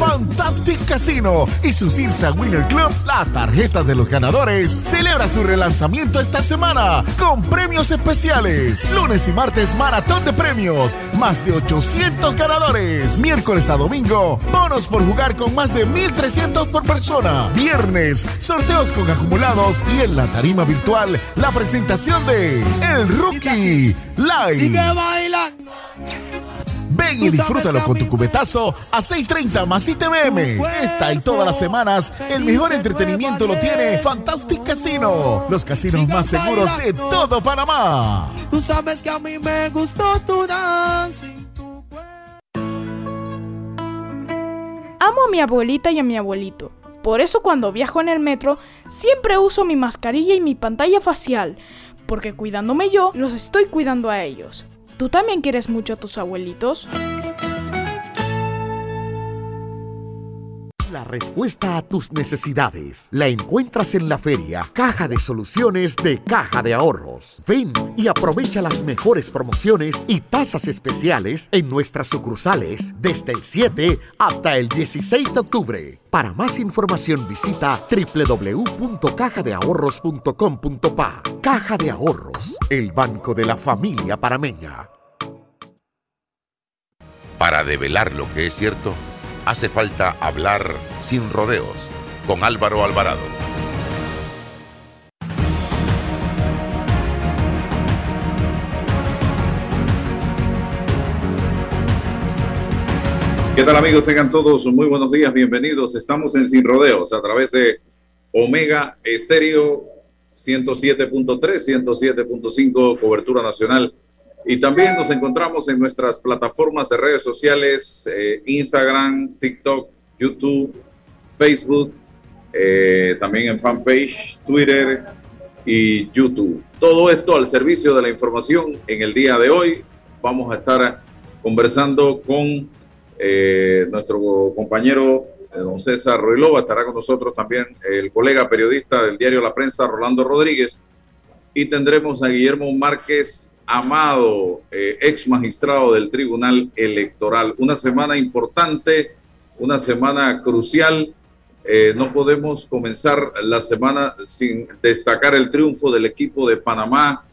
Fantastic Casino y su Cirsa Winner Club, la tarjeta de los ganadores, celebra su relanzamiento esta semana con premios especiales. Lunes y martes, maratón de premios, más de 800 ganadores. Miércoles a domingo, bonos por jugar con más de 1300 por persona. Viernes, sorteos con acumulados y en la tarima virtual, la presentación de El Rookie Live. Sigue bailando. Ven y disfrútalo con tu cubetazo a 6.30 más ITVM. Esta y todas las semanas, el mejor entretenimiento lo tiene Fantastic Casino, los casinos más seguros de todo Panamá. Tú sabes que a mí me gustó tu Amo a mi abuelita y a mi abuelito. Por eso cuando viajo en el metro siempre uso mi mascarilla y mi pantalla facial, porque cuidándome yo, los estoy cuidando a ellos. ¿Tú también quieres mucho a tus abuelitos? La respuesta a tus necesidades la encuentras en la feria Caja de Soluciones de Caja de Ahorros. Ven y aprovecha las mejores promociones y tasas especiales en nuestras sucursales desde el 7 hasta el 16 de octubre. Para más información visita www.cajadeahorros.com.pa. Caja de Ahorros, el banco de la familia parameña. Para develar lo que es cierto, hace falta hablar sin rodeos con Álvaro Alvarado. ¿Qué tal amigos? Tengan todos muy buenos días, bienvenidos. Estamos en Sin Rodeos a través de Omega Estéreo 107.3, 107.5, cobertura nacional. Y también nos encontramos en nuestras plataformas de redes sociales, eh, Instagram, TikTok, YouTube, Facebook, eh, también en fanpage, Twitter y YouTube. Todo esto al servicio de la información en el día de hoy. Vamos a estar conversando con eh, nuestro compañero don César Ruilova. Estará con nosotros también el colega periodista del diario La Prensa, Rolando Rodríguez. Y tendremos a Guillermo Márquez Amado, eh, ex magistrado del Tribunal Electoral. Una semana importante, una semana crucial. Eh, no podemos comenzar la semana sin destacar el triunfo del equipo de Panamá,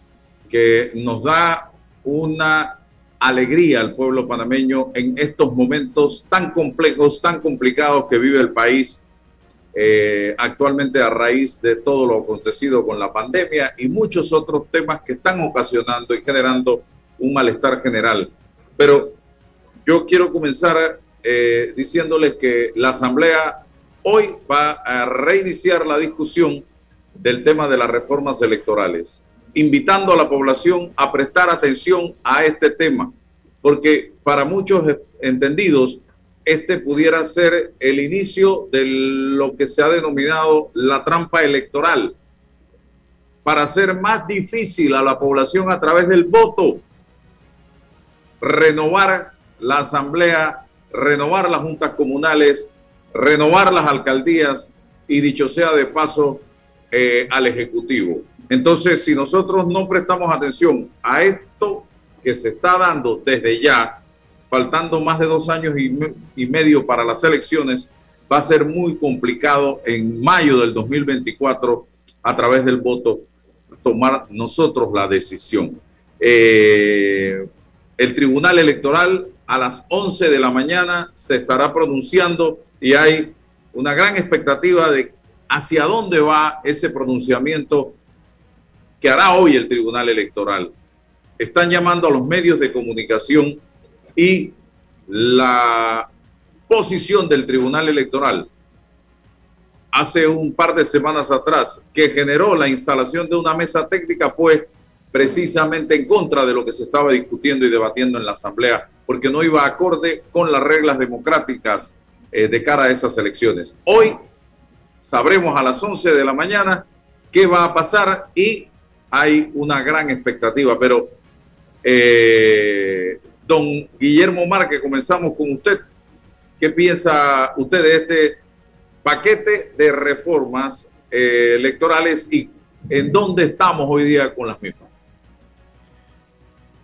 que nos da una alegría al pueblo panameño en estos momentos tan complejos, tan complicados que vive el país eh, actualmente a raíz de todo lo acontecido con la pandemia y muchos otros temas que están ocasionando y generando un malestar general. Pero yo quiero comenzar eh, diciéndoles que la Asamblea hoy va a reiniciar la discusión del tema de las reformas electorales, invitando a la población a prestar atención a este tema, porque para muchos entendidos este pudiera ser el inicio de lo que se ha denominado la trampa electoral. para hacer más difícil a la población a través del voto renovar la asamblea, renovar las juntas comunales, renovar las alcaldías y dicho sea de paso eh, al Ejecutivo. Entonces, si nosotros no prestamos atención a esto que se está dando desde ya, faltando más de dos años y, medio para las elecciones, va a ser muy complicado en mayo del 2024 a través del voto tomar nosotros la decisión. Eh, el Tribunal Electoral a las 11 de la mañana se estará pronunciando y hay una gran expectativa de hacia dónde va ese pronunciamiento que hará hoy el Tribunal Electoral. Están llamando a los medios de comunicación y la posición del Tribunal Electoral hace un par de semanas atrás que generó la instalación de una mesa técnica fue precisamente en contra de lo que se estaba discutiendo y debatiendo en la Asamblea, porque no iba acorde con las reglas democráticas eh, de cara a esas elecciones. Hoy sabremos a las 11 de la mañana qué va a pasar y hay una gran expectativa, pero eh, don Guillermo Márquez, comenzamos con usted. ¿Qué piensa usted de este paquete de reformas eh, electorales y en dónde estamos hoy día con las mismas?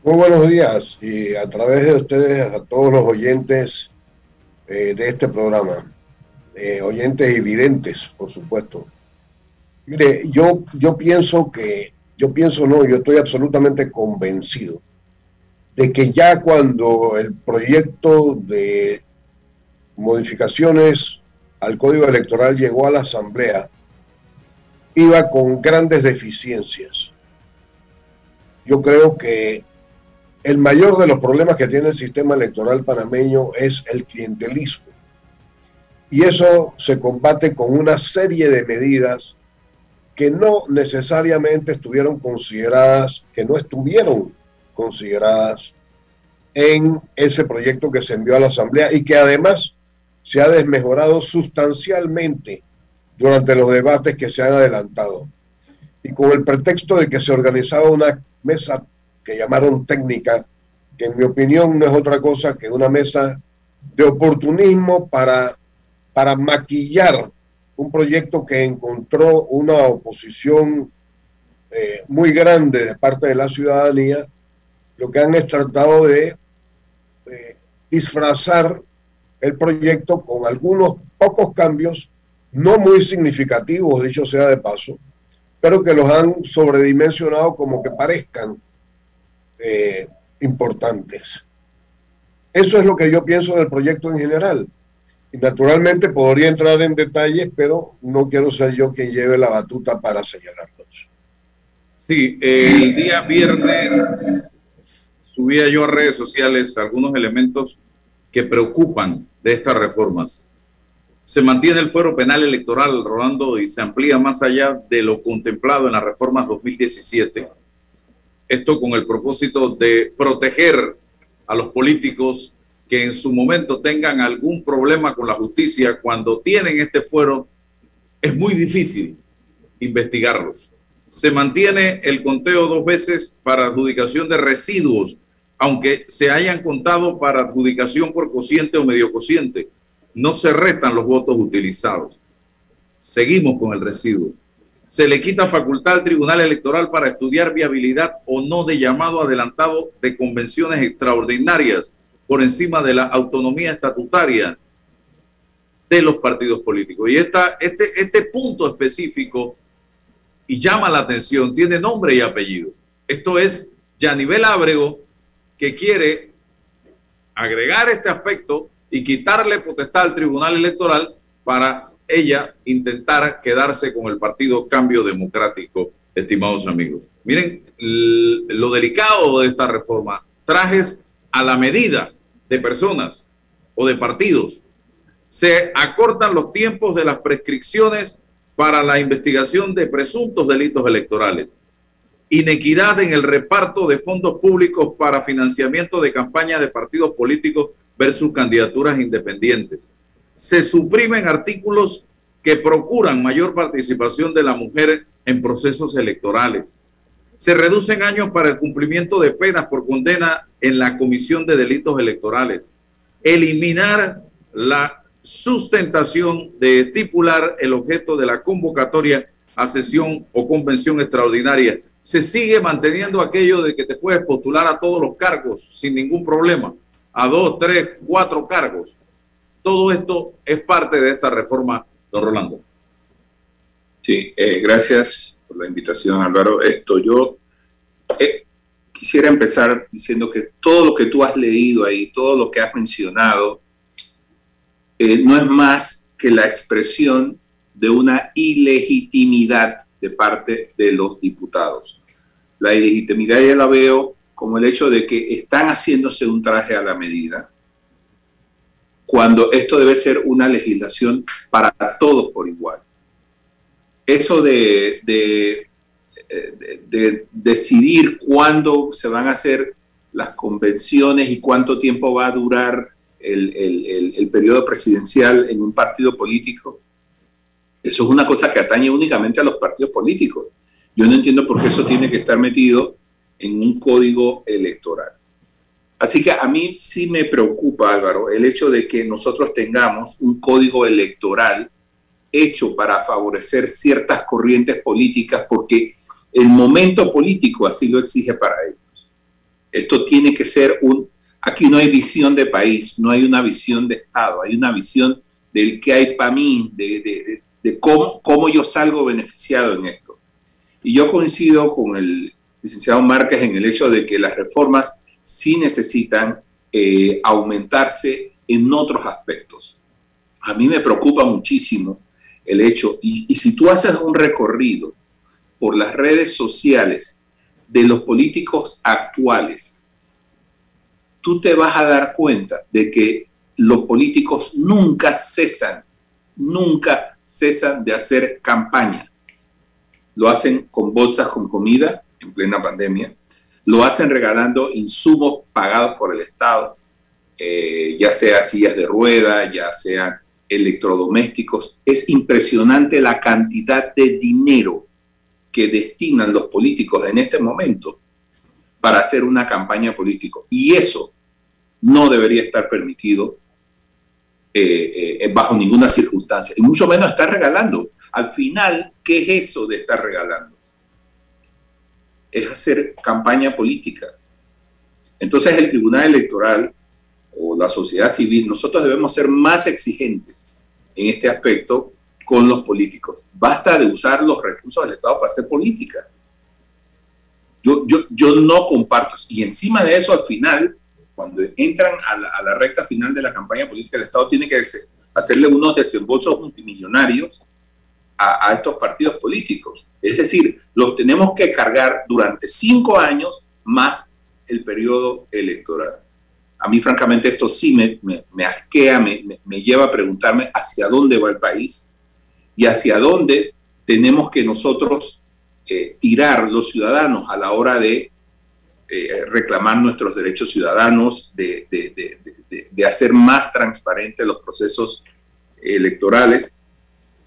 Muy buenos días y a través de ustedes a todos los oyentes eh, de este programa, eh, oyentes evidentes, por supuesto. Mire, yo, yo pienso que, yo pienso no, yo estoy absolutamente convencido de que ya cuando el proyecto de modificaciones al código electoral llegó a la Asamblea, iba con grandes deficiencias. Yo creo que el mayor de los problemas que tiene el sistema electoral panameño es el clientelismo. Y eso se combate con una serie de medidas que no necesariamente estuvieron consideradas, que no estuvieron consideradas en ese proyecto que se envió a la Asamblea y que además se ha desmejorado sustancialmente durante los debates que se han adelantado. Y con el pretexto de que se organizaba una mesa que llamaron técnica, que en mi opinión no es otra cosa que una mesa de oportunismo para, para maquillar un proyecto que encontró una oposición eh, muy grande de parte de la ciudadanía, lo que han es tratado de disfrazar el proyecto con algunos pocos cambios, no muy significativos, dicho sea de paso, pero que los han sobredimensionado como que parezcan eh, importantes. Eso es lo que yo pienso del proyecto en general. Y naturalmente podría entrar en detalles, pero no quiero ser yo quien lleve la batuta para señalarlos. Sí, el día viernes subía yo a redes sociales algunos elementos que preocupan de estas reformas. Se mantiene el fuero penal electoral, Rolando, y se amplía más allá de lo contemplado en las reformas 2017 esto con el propósito de proteger a los políticos que en su momento tengan algún problema con la justicia. Cuando tienen este fuero, es muy difícil investigarlos. Se mantiene el conteo dos veces para adjudicación de residuos, aunque se hayan contado para adjudicación por cociente o medio cociente. No se restan los votos utilizados. Seguimos con el residuo se le quita facultad al Tribunal Electoral para estudiar viabilidad o no de llamado adelantado de convenciones extraordinarias por encima de la autonomía estatutaria de los partidos políticos. Y esta, este, este punto específico, y llama la atención, tiene nombre y apellido. Esto es Yanivel Ábrego, que quiere agregar este aspecto y quitarle potestad al Tribunal Electoral para ella intentar quedarse con el partido Cambio Democrático, estimados amigos. Miren lo delicado de esta reforma, trajes a la medida de personas o de partidos. Se acortan los tiempos de las prescripciones para la investigación de presuntos delitos electorales. Inequidad en el reparto de fondos públicos para financiamiento de campañas de partidos políticos versus candidaturas independientes se suprimen artículos que procuran mayor participación de la mujer en procesos electorales. Se reducen años para el cumplimiento de penas por condena en la comisión de delitos electorales. Eliminar la sustentación de estipular el objeto de la convocatoria a sesión o convención extraordinaria. Se sigue manteniendo aquello de que te puedes postular a todos los cargos sin ningún problema, a dos, tres, cuatro cargos. Todo esto es parte de esta reforma, don Rolando. Sí, eh, gracias por la invitación, Álvaro. Esto yo eh, quisiera empezar diciendo que todo lo que tú has leído ahí, todo lo que has mencionado, eh, no es más que la expresión de una ilegitimidad de parte de los diputados. La ilegitimidad ya la veo como el hecho de que están haciéndose un traje a la medida, cuando esto debe ser una legislación para todos por igual. Eso de, de, de, decidir cuándo se van a hacer las convenciones y cuánto tiempo va a durar el, el, el, periodo presidencial en un partido político, eso es una cosa que atañe únicamente a los partidos políticos. Yo no entiendo por qué eso tiene que estar metido en un código electoral. Así que a mí sí me preocupa, Álvaro, el hecho de que nosotros tengamos un código electoral hecho para favorecer ciertas corrientes políticas porque el momento político así lo exige para ellos. Esto tiene que ser un... Aquí no hay visión de país, no hay una visión de Estado, hay una visión del que hay para mí, de, cómo yo salgo beneficiado en esto. Y yo coincido con el licenciado Márquez en el hecho de que las reformas sí necesitan eh, aumentarse en otros aspectos. A mí me preocupa muchísimo el hecho, y, y si tú haces un recorrido por las redes sociales de los políticos actuales, tú te vas a dar cuenta de que los políticos nunca cesan, nunca cesan de hacer campaña. Lo hacen con bolsas con comida en plena pandemia. Lo hacen regalando insumos pagados por el Estado, eh, ya sea sillas de rueda, ya sean electrodomésticos. Es impresionante la cantidad de dinero que destinan los políticos en este momento para hacer una campaña política. Y eso no debería estar permitido eh, eh, bajo ninguna circunstancia, y mucho menos estar regalando. Al final, ¿qué es eso de estar regalando? Es hacer campaña política. Entonces el Tribunal Electoral o la sociedad civil, nosotros debemos ser más exigentes en este aspecto con los políticos. Basta de usar los recursos del Estado para hacer política. Yo, yo, yo no comparto. Y encima de eso, al final, cuando entran a la, recta final de la campaña política, el Estado tiene que hacerle unos desembolsos multimillonarios a, estos partidos políticos. Es decir, los tenemos que cargar durante cinco años más el periodo electoral. A mí, francamente, esto sí me, me, asquea, me, me, lleva a preguntarme hacia dónde va el país y hacia dónde tenemos que nosotros eh, tirar los ciudadanos a la hora de eh, reclamar nuestros derechos ciudadanos, de, de, hacer más transparentes los procesos electorales.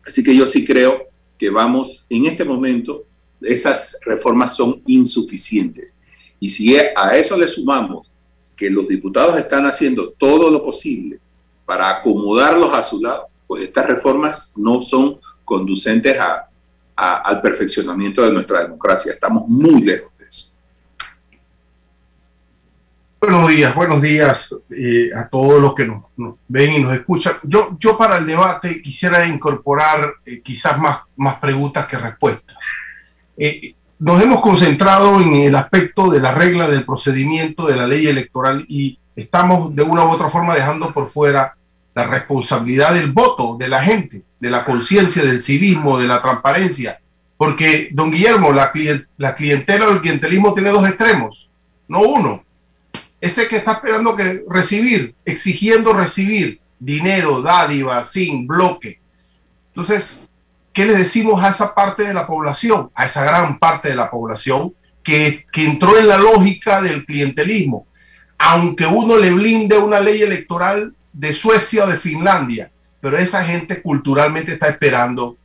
Así que yo sí creo que vamos, en este momento, esas reformas son insuficientes. Y si a eso le sumamos que los diputados están haciendo todo lo posible para acomodarlos a su lado, pues estas reformas no son conducentes a, al perfeccionamiento de nuestra democracia. Estamos muy lejos Buenos días, buenos días eh, a todos los que nos, ven y nos escuchan. Yo, yo para el debate quisiera incorporar eh, quizás más, más preguntas que respuestas. Eh, nos hemos concentrado en el aspecto de la regla del procedimiento de la ley electoral y estamos de una u otra forma dejando por fuera la responsabilidad del voto de la gente, de la conciencia, del civismo, de la transparencia. Porque, don Guillermo, la, la clientela o el clientelismo tiene dos extremos, no uno ese que está esperando que recibir, exigiendo recibir dinero, dádiva, sin bloque. Entonces, ¿qué le decimos a esa parte de la población, a esa gran parte de la población que, que entró en la lógica del clientelismo? Aunque uno le blinde una ley electoral de Suecia o de Finlandia, pero esa gente culturalmente está esperando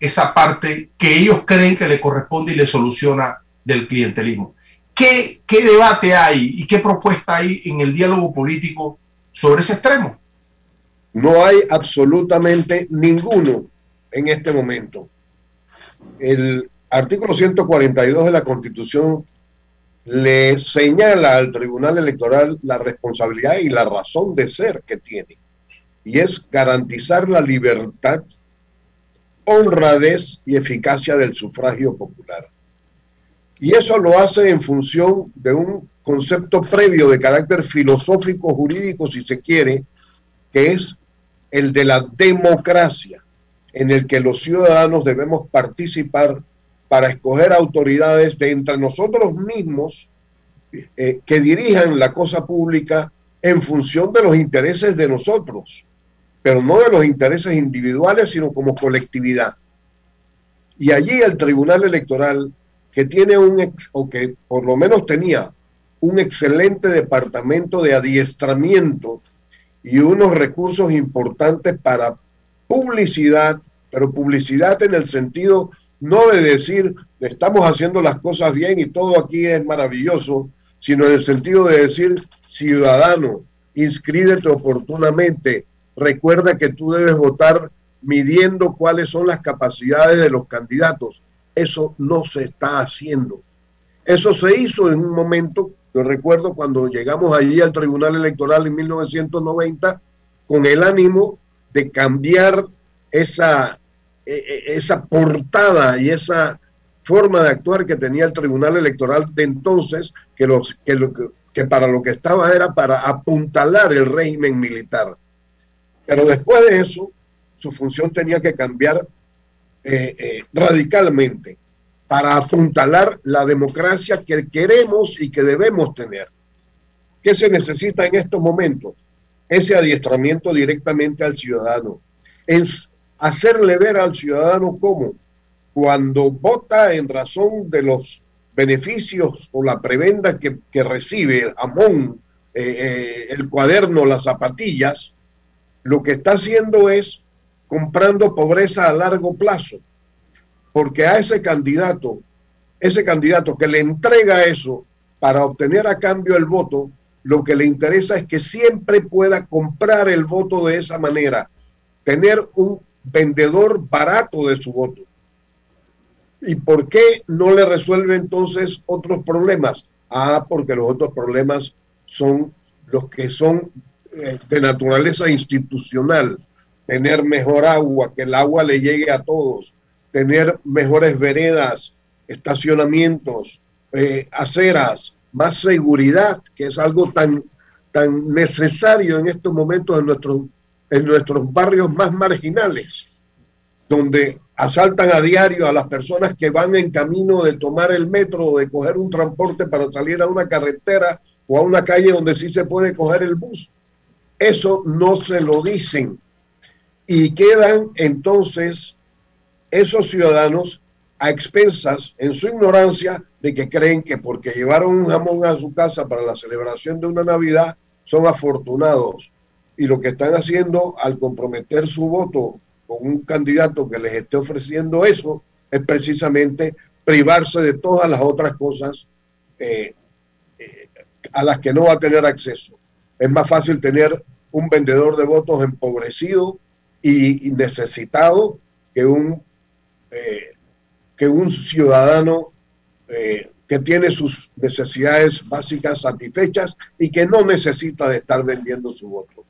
esa parte que ellos creen que le corresponde y le soluciona del clientelismo. ¿Qué, ¿Qué debate hay y qué propuesta hay en el diálogo político sobre ese extremo? No hay absolutamente ninguno en este momento. El artículo 142 de la Constitución le señala al Tribunal Electoral la responsabilidad y la razón de ser que tiene. Y es garantizar la libertad, honradez y eficacia del sufragio popular. Y eso lo hace en función de un concepto previo de carácter filosófico, jurídico, si se quiere, que es el de la democracia, en el que los ciudadanos debemos participar para escoger autoridades de entre nosotros mismos eh, que dirijan la cosa pública en función de los intereses de nosotros, pero no de los intereses individuales, sino como colectividad. Y allí el Tribunal Electoral, que tiene un, ex, o que por lo menos tenía un excelente departamento de adiestramiento y unos recursos importantes para publicidad, pero publicidad en el sentido no de decir estamos haciendo las cosas bien y todo aquí es maravilloso, sino en el sentido de decir ciudadano, inscríbete oportunamente, recuerda que tú debes votar midiendo cuáles son las capacidades de los candidatos. Eso no se está haciendo. Eso se hizo en un momento, yo recuerdo cuando llegamos allí al Tribunal Electoral en 1990, con el ánimo de cambiar esa e, e, esa portada y esa forma de actuar que tenía el Tribunal Electoral de entonces, que, los, que, lo, que para lo que estaba era para apuntalar el régimen militar. Pero después de eso, su función tenía que cambiar eh, eh, radicalmente para apuntalar la democracia que queremos y que debemos tener. ¿Qué se necesita en estos momentos? Ese adiestramiento directamente al ciudadano. Es hacerle ver al ciudadano cómo cuando vota en razón de los beneficios o la prebenda que, recibe el eh, el cuaderno, las zapatillas, lo que está haciendo es comprando pobreza a largo plazo, porque a ese candidato, ese candidato que le entrega eso para obtener a cambio el voto, lo que le interesa es que siempre pueda comprar el voto de esa manera, tener un vendedor barato de su voto. ¿Y por qué no le resuelve entonces otros problemas? Ah, porque los otros problemas son los que son de naturaleza institucional. Tener mejor agua, que el agua le llegue a todos, tener mejores veredas, estacionamientos, eh, aceras, más seguridad, que es algo tan, tan necesario en estos momentos en nuestro en nuestros barrios más marginales, donde asaltan a diario a las personas que van en camino de tomar el metro o de coger un transporte para salir a una carretera o a una calle donde sí se puede coger el bus. Eso no se lo dicen. Y quedan entonces esos ciudadanos a expensas, en su ignorancia, de que creen que porque llevaron un jamón a su casa para la celebración de una Navidad, son afortunados y lo que están haciendo al comprometer su voto con un candidato que les esté ofreciendo eso es precisamente privarse de todas las otras cosas eh, eh, a las que no va a tener acceso. Es más fácil tener un vendedor de votos empobrecido y, necesitado que un, eh, que un ciudadano que tiene sus necesidades básicas satisfechas y que no necesita de estar vendiendo su voto.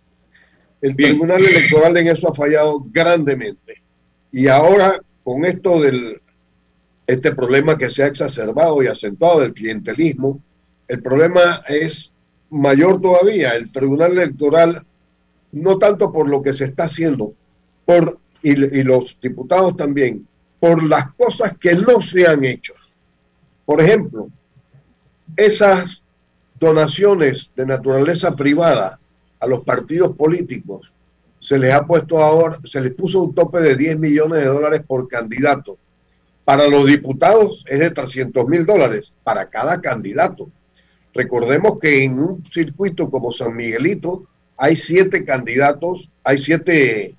El Tribunal Electoral en eso ha fallado grandemente. Y ahora, con esto del este problema que se ha exacerbado y acentuado del clientelismo, el problema es mayor todavía. El Tribunal Electoral, no tanto por lo que se está haciendo, por, y, y los diputados también, por las cosas que no se han hecho. Por ejemplo, esas donaciones de naturaleza privada a los partidos políticos se les ha puesto ahora, se les puso un tope de 10 millones de dólares por candidato. Para los diputados es de 300 mil dólares para cada candidato. Recordemos que en un circuito como San Miguelito hay siete candidatos, hay siete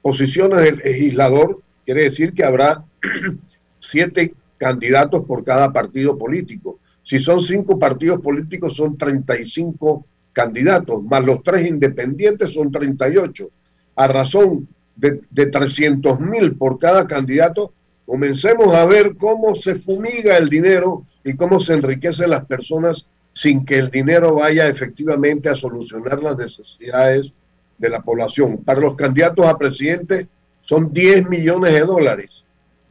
posiciones del legislador quiere decir que habrá siete candidatos por cada partido político. Si son cinco partidos políticos, son 35 candidatos, más los tres independientes son 38. A razón de, de 300 mil por cada candidato, comencemos a ver cómo se fumiga el dinero y cómo se enriquecen las personas sin que el dinero vaya efectivamente a solucionar las necesidades de la población. Para los candidatos a presidente son 10 millones de dólares.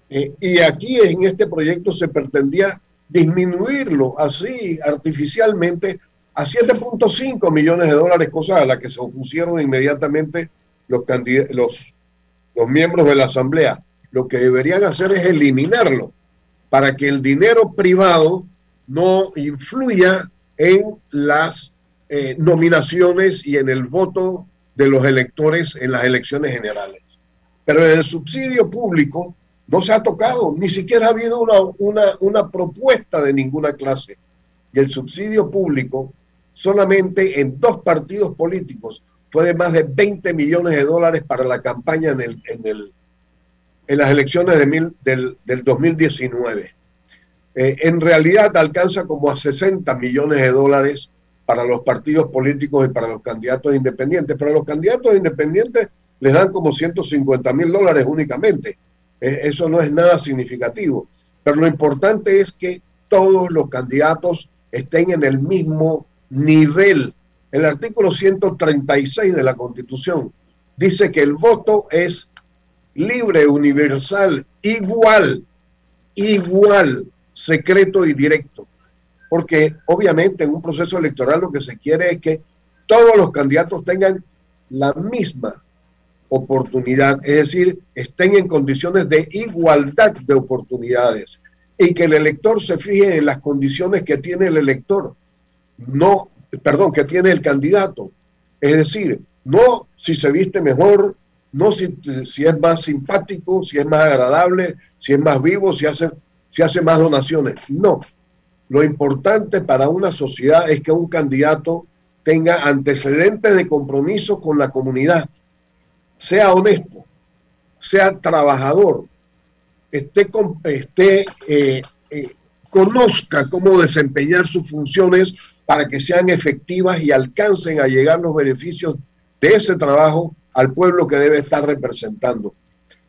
Eh, y aquí en este proyecto se pretendía disminuirlo así artificialmente a 7.5 millones de dólares, cosa a la que se opusieron inmediatamente los, miembros de la Asamblea. Lo que deberían hacer es eliminarlo para que el dinero privado no influya en las eh, nominaciones y en el voto de los electores en las elecciones generales. Pero en el subsidio público no se ha tocado, ni siquiera ha habido una, una, una propuesta de ninguna clase. Y el subsidio público solamente en dos partidos políticos fue de más de 20 millones de dólares para la campaña en, el, en, el, en las elecciones de mil, del, del 2019. Eh, en realidad alcanza como a 60 millones de dólares para los partidos políticos y para los candidatos independientes. Pero a los candidatos independientes les dan como 150 mil dólares únicamente. Eh, eso no es nada significativo. Pero lo importante es que todos los candidatos estén en el mismo nivel. El artículo 136 de la Constitución dice que el voto es libre, universal, igual, igual secreto y directo. Porque obviamente en un proceso electoral lo que se quiere es que todos los candidatos tengan la misma oportunidad, es decir, estén en condiciones de igualdad de oportunidades y que el elector se fije en las condiciones que tiene el elector, no, perdón, que tiene el candidato. Es decir, no si se viste mejor, no si, si es más simpático, si es más agradable, si es más vivo, si hace si hace más donaciones. No. Lo importante para una sociedad es que un candidato tenga antecedentes de compromiso con la comunidad, sea honesto, sea trabajador, esté eh, eh, conozca cómo desempeñar sus funciones para que sean efectivas y alcancen a llegar los beneficios de ese trabajo al pueblo que debe estar representando.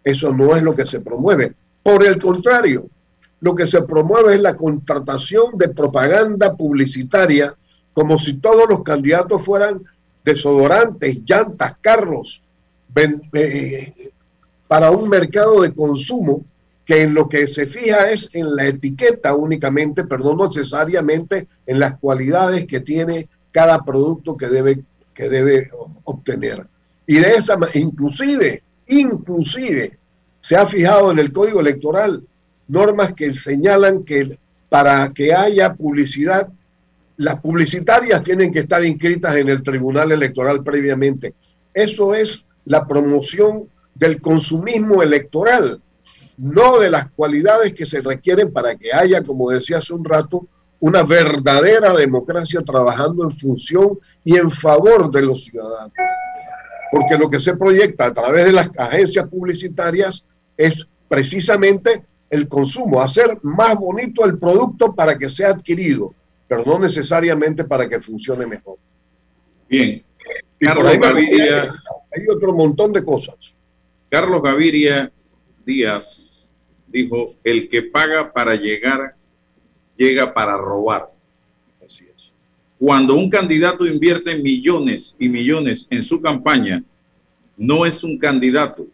Eso no es lo que se promueve. Por el contrario, lo que se promueve es la contratación de propaganda publicitaria como si todos los candidatos fueran desodorantes, llantas, carros, eh, para un mercado de consumo que en lo que se fija es en la etiqueta únicamente, pero no necesariamente en las cualidades que tiene cada producto que debe, que debe obtener. Y de esa inclusive, inclusive, se ha fijado en el código electoral normas que señalan que para que haya publicidad, las publicitarias tienen que estar inscritas en el Tribunal Electoral previamente. Eso es la promoción del consumismo electoral, no de las cualidades que se requieren para que haya, como decía hace un rato, una verdadera democracia trabajando en función y en favor de los ciudadanos. Porque lo que se proyecta a través de las agencias publicitarias es precisamente el consumo, hacer más bonito el producto para que sea adquirido, pero no necesariamente para que funcione mejor. Bien. Carlos Gaviria. Hay otro montón de cosas. Carlos Gaviria Díaz dijo: el que paga para llegar, llega para robar. Así es. Cuando un candidato invierte millones y millones en su campaña, no es un candidato,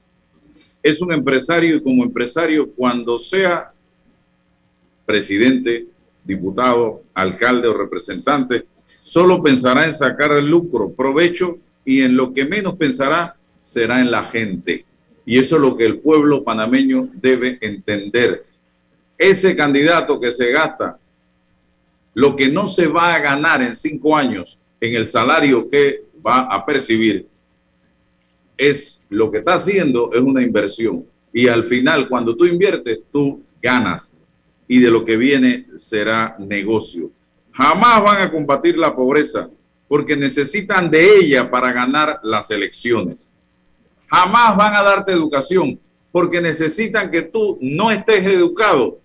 es un empresario y como empresario, cuando sea presidente, diputado, alcalde o representante, solo pensará en sacar el lucro, provecho y en lo que menos pensará será en la gente. Y eso es lo que el pueblo panameño debe entender. Ese candidato que se gasta lo que no se va a ganar en cinco años en el salario que va a percibir, es lo que está haciendo es una inversión. Y al final, cuando tú inviertes, tú ganas. Y de lo que viene será negocio. Jamás van a combatir la pobreza porque necesitan de ella para ganar las elecciones. Jamás van a darte educación porque necesitan que tú no estés educado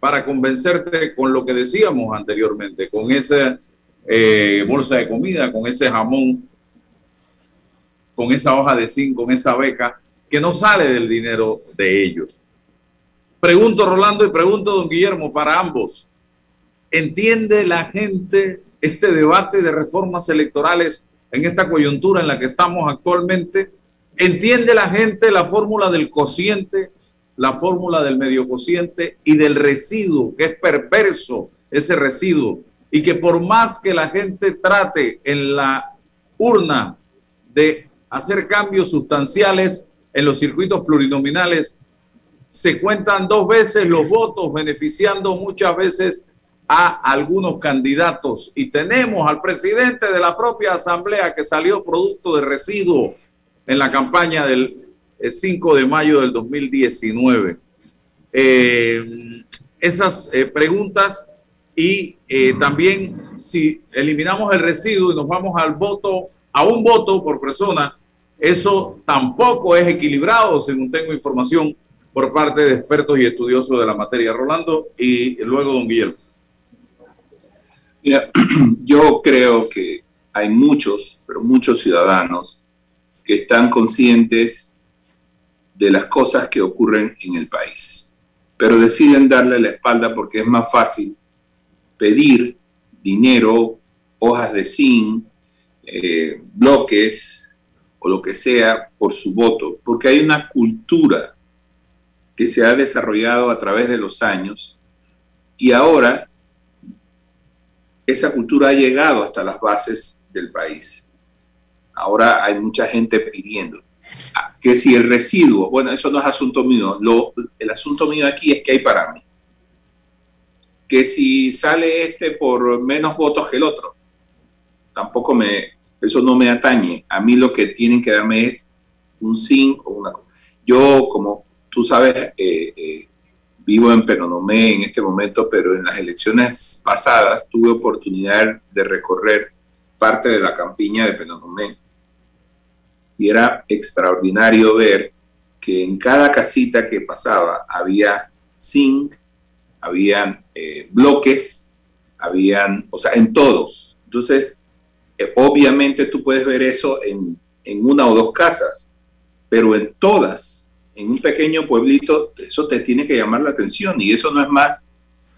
para convencerte con lo que decíamos anteriormente, con esa eh, bolsa de comida, con ese jamón, con esa hoja de zinc, con esa beca, que no sale del dinero de ellos. Pregunto Rolando y pregunto don Guillermo para ambos. ¿Entiende la gente este debate de reformas electorales en esta coyuntura en la que estamos actualmente? ¿Entiende la gente la fórmula del cociente, la fórmula del medio cociente y del residuo, que es perverso ese residuo? Y que por más que la gente trate en la urna de hacer cambios sustanciales en los circuitos plurinominales, se cuentan dos veces los votos, beneficiando muchas veces a algunos candidatos. Y tenemos al presidente de la propia asamblea que salió producto de residuo en la campaña del 5 eh, de mayo del 2019. Eh, esas eh, preguntas y también si eliminamos el residuo y nos vamos al voto, a un voto por persona, eso tampoco es equilibrado, según tengo información por parte de expertos y estudiosos de la materia. Rolando y luego don Guillermo. Mira, yo creo que hay muchos, pero muchos ciudadanos que están conscientes de las cosas que ocurren en el país, pero deciden darle la espalda porque es más fácil pedir dinero, hojas de zinc, eh, bloques lo que sea por su voto, porque hay una cultura que se ha desarrollado a través de los años y ahora esa cultura ha llegado hasta las bases del país. Ahora hay mucha gente pidiendo que si el residuo, bueno, eso no es asunto mío, el asunto mío aquí es que hay para mí. Que si sale este por menos votos que el otro, tampoco me, eso no me atañe. A mí lo que tienen que darme es un sin o una... Yo como Tú sabes, eh, eh, vivo en Penonomé en este momento, pero en las elecciones pasadas tuve oportunidad de recorrer parte de la campiña de Penonomé. Y era extraordinario ver que en cada casita que pasaba había zinc, habían eh, bloques, habían, o sea, en todos. Entonces, obviamente tú puedes ver eso en, en una o dos casas, pero en todas en un pequeño pueblito, eso te tiene que llamar la atención y eso no es más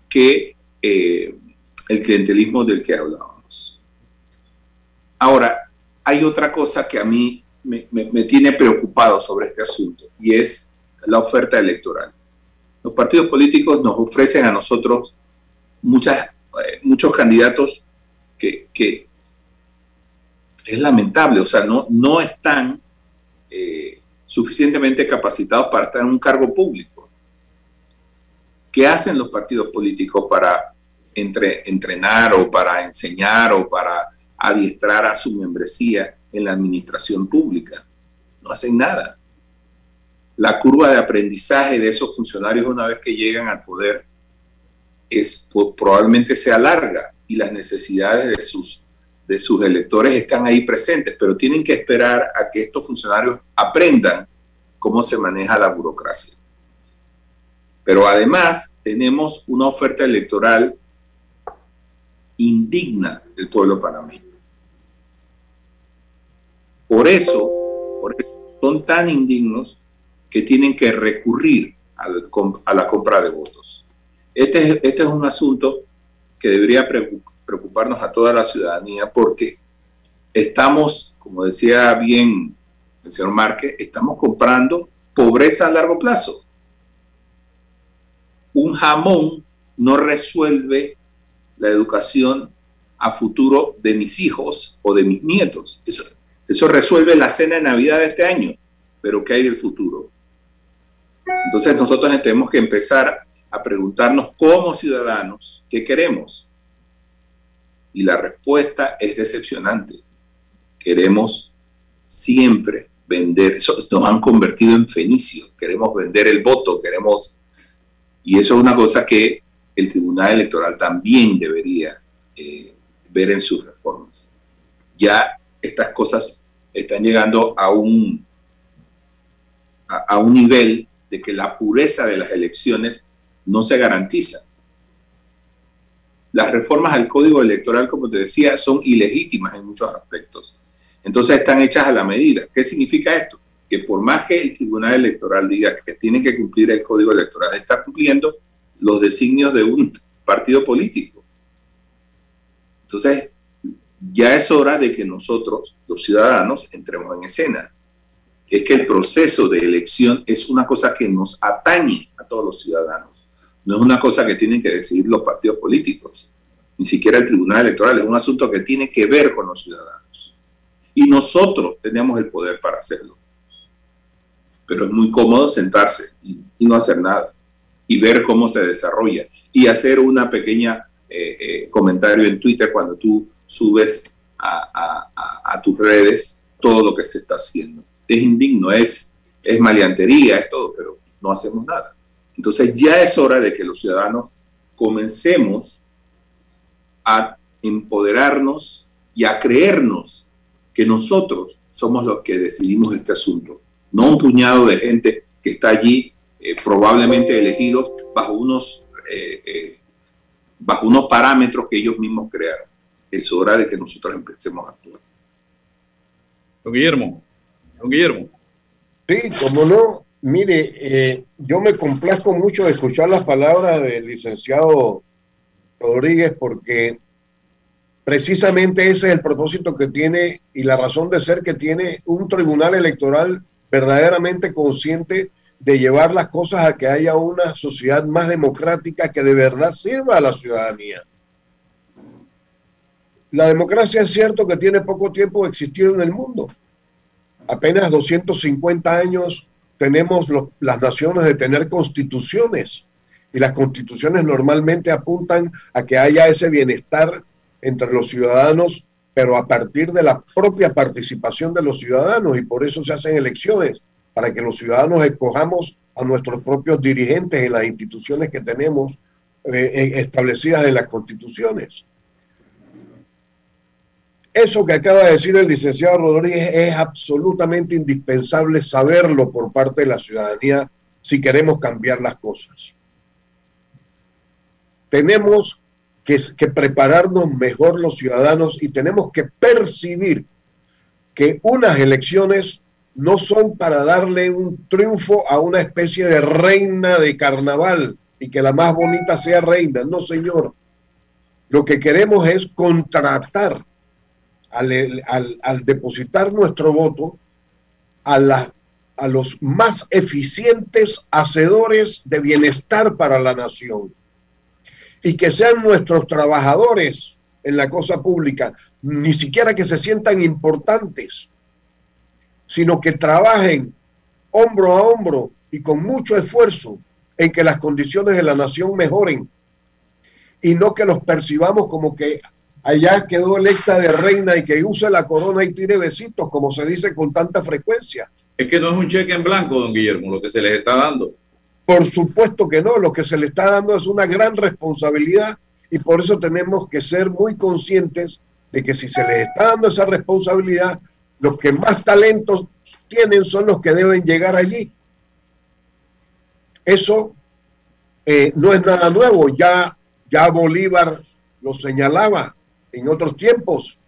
que eh, el clientelismo del que hablábamos. Ahora, hay otra cosa que a mí me, tiene preocupado sobre este asunto y es la oferta electoral. Los partidos políticos nos ofrecen a nosotros muchas, eh, muchos candidatos que, es lamentable, o sea, no, no están eh, suficientemente capacitados para estar en un cargo público. ¿Qué hacen los partidos políticos para entre, entrenar o para enseñar o para adiestrar a su membresía en la administración pública? No hacen nada. La curva de aprendizaje de esos funcionarios una vez que llegan al poder es, probablemente sea larga y las necesidades de sus de sus electores están ahí presentes, pero tienen que esperar a que estos funcionarios aprendan cómo se maneja la burocracia. Pero además tenemos una oferta electoral indigna del pueblo panameño. Por eso, por eso son tan indignos que tienen que recurrir a la compra de votos. Este, este es un asunto que debería preocupar preocuparnos a toda la ciudadanía porque estamos, como decía bien el señor Márquez, estamos comprando pobreza a largo plazo. Un jamón no resuelve la educación a futuro de mis hijos o de mis nietos. Eso, eso resuelve la cena de Navidad de este año, pero ¿qué hay del futuro? Entonces nosotros tenemos que empezar a preguntarnos como ciudadanos qué queremos. Y la respuesta es decepcionante. Queremos siempre vender, nos han convertido en fenicios, queremos vender el voto, queremos... Y eso es una cosa que el Tribunal Electoral también debería eh, ver en sus reformas. Ya estas cosas están llegando a un, a, un nivel de que la pureza de las elecciones no se garantiza. Las reformas al código electoral, como te decía, son ilegítimas en muchos aspectos. Entonces están hechas a la medida. ¿Qué significa esto? Que por más que el Tribunal Electoral diga que tiene que cumplir el código electoral, está cumpliendo los designios de un partido político. Entonces, ya es hora de que nosotros, los ciudadanos, entremos en escena. Es que el proceso de elección es una cosa que nos atañe a todos los ciudadanos. No es una cosa que tienen que decidir los partidos políticos, ni siquiera el Tribunal Electoral. Es un asunto que tiene que ver con los ciudadanos. Y nosotros tenemos el poder para hacerlo. Pero es muy cómodo sentarse y, no hacer nada y ver cómo se desarrolla y hacer una pequeña eh, eh, comentario en Twitter cuando tú subes a, tus redes todo lo que se está haciendo. Es indigno, es, es maleantería, es todo, pero no hacemos nada. Entonces ya es hora de que los ciudadanos comencemos a empoderarnos y a creernos que nosotros somos los que decidimos este asunto, no un puñado de gente que está allí eh, probablemente elegidos bajo unos, eh, eh, bajo unos parámetros que ellos mismos crearon es hora de que nosotros empecemos a actuar. Don Guillermo, don Guillermo. Sí, como no, mire, eh, yo me complazco mucho de escuchar las palabras del licenciado Rodríguez porque precisamente ese es el propósito que tiene y la razón de ser que tiene un tribunal electoral verdaderamente consciente de llevar las cosas a que haya una sociedad más democrática que de verdad sirva a la ciudadanía. La democracia es cierto que tiene poco tiempo de existir en el mundo. Apenas 250 años tenemos las naciones de tener constituciones y las constituciones normalmente apuntan a que haya ese bienestar entre los ciudadanos, pero a partir de la propia participación de los ciudadanos y por eso se hacen elecciones, para que los ciudadanos escojamos a nuestros propios dirigentes en las instituciones que tenemos eh, establecidas en las constituciones. Eso que acaba de decir el licenciado Rodríguez es absolutamente indispensable saberlo por parte de la ciudadanía si queremos cambiar las cosas. Tenemos que, prepararnos mejor los ciudadanos y tenemos que percibir que unas elecciones no son para darle un triunfo a una especie de reina de carnaval y que la más bonita sea reina. No, señor. Lo que queremos es contratar al, depositar nuestro voto a, los más eficientes hacedores de bienestar para la nación. Y que sean nuestros trabajadores en la cosa pública, ni siquiera que se sientan importantes, sino que trabajen hombro a hombro y con mucho esfuerzo en que las condiciones de la nación mejoren y no que los percibamos como que allá quedó electa de reina y que use la corona y tire besitos, como se dice con tanta frecuencia. Es que no es un cheque en blanco, don Guillermo, lo que se les está dando. Por supuesto que no, lo que se le está dando es una gran responsabilidad y por eso tenemos que ser muy conscientes de que si se les está dando esa responsabilidad, los que más talentos tienen son los que deben llegar allí. Eso eh, no es nada nuevo, ya, ya Bolívar lo señalaba, en otros tiempos,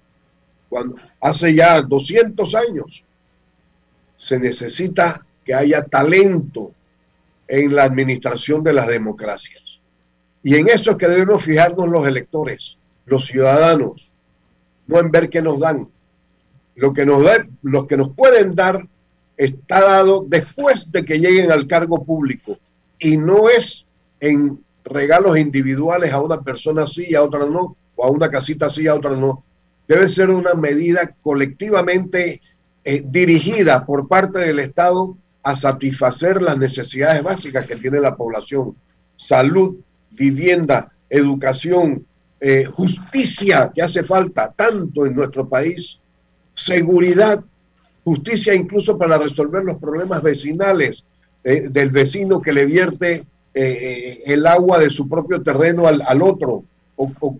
cuando hace ya 200 años, se necesita que haya talento en la administración de las democracias. Y en eso es que debemos fijarnos los electores, los ciudadanos, no en ver qué nos dan. Lo que nos, da, lo que nos pueden dar está dado después de que lleguen al cargo público y no es en regalos individuales a una persona sí y a otra no, a una casita así, a otra no. Debe ser una medida colectivamente eh, dirigida por parte del Estado a satisfacer las necesidades básicas que tiene la población. Salud, vivienda, educación, eh, justicia, que hace falta tanto en nuestro país, seguridad, justicia incluso para resolver los problemas vecinales eh, del vecino que le vierte el agua de su propio terreno al, al otro, o, o,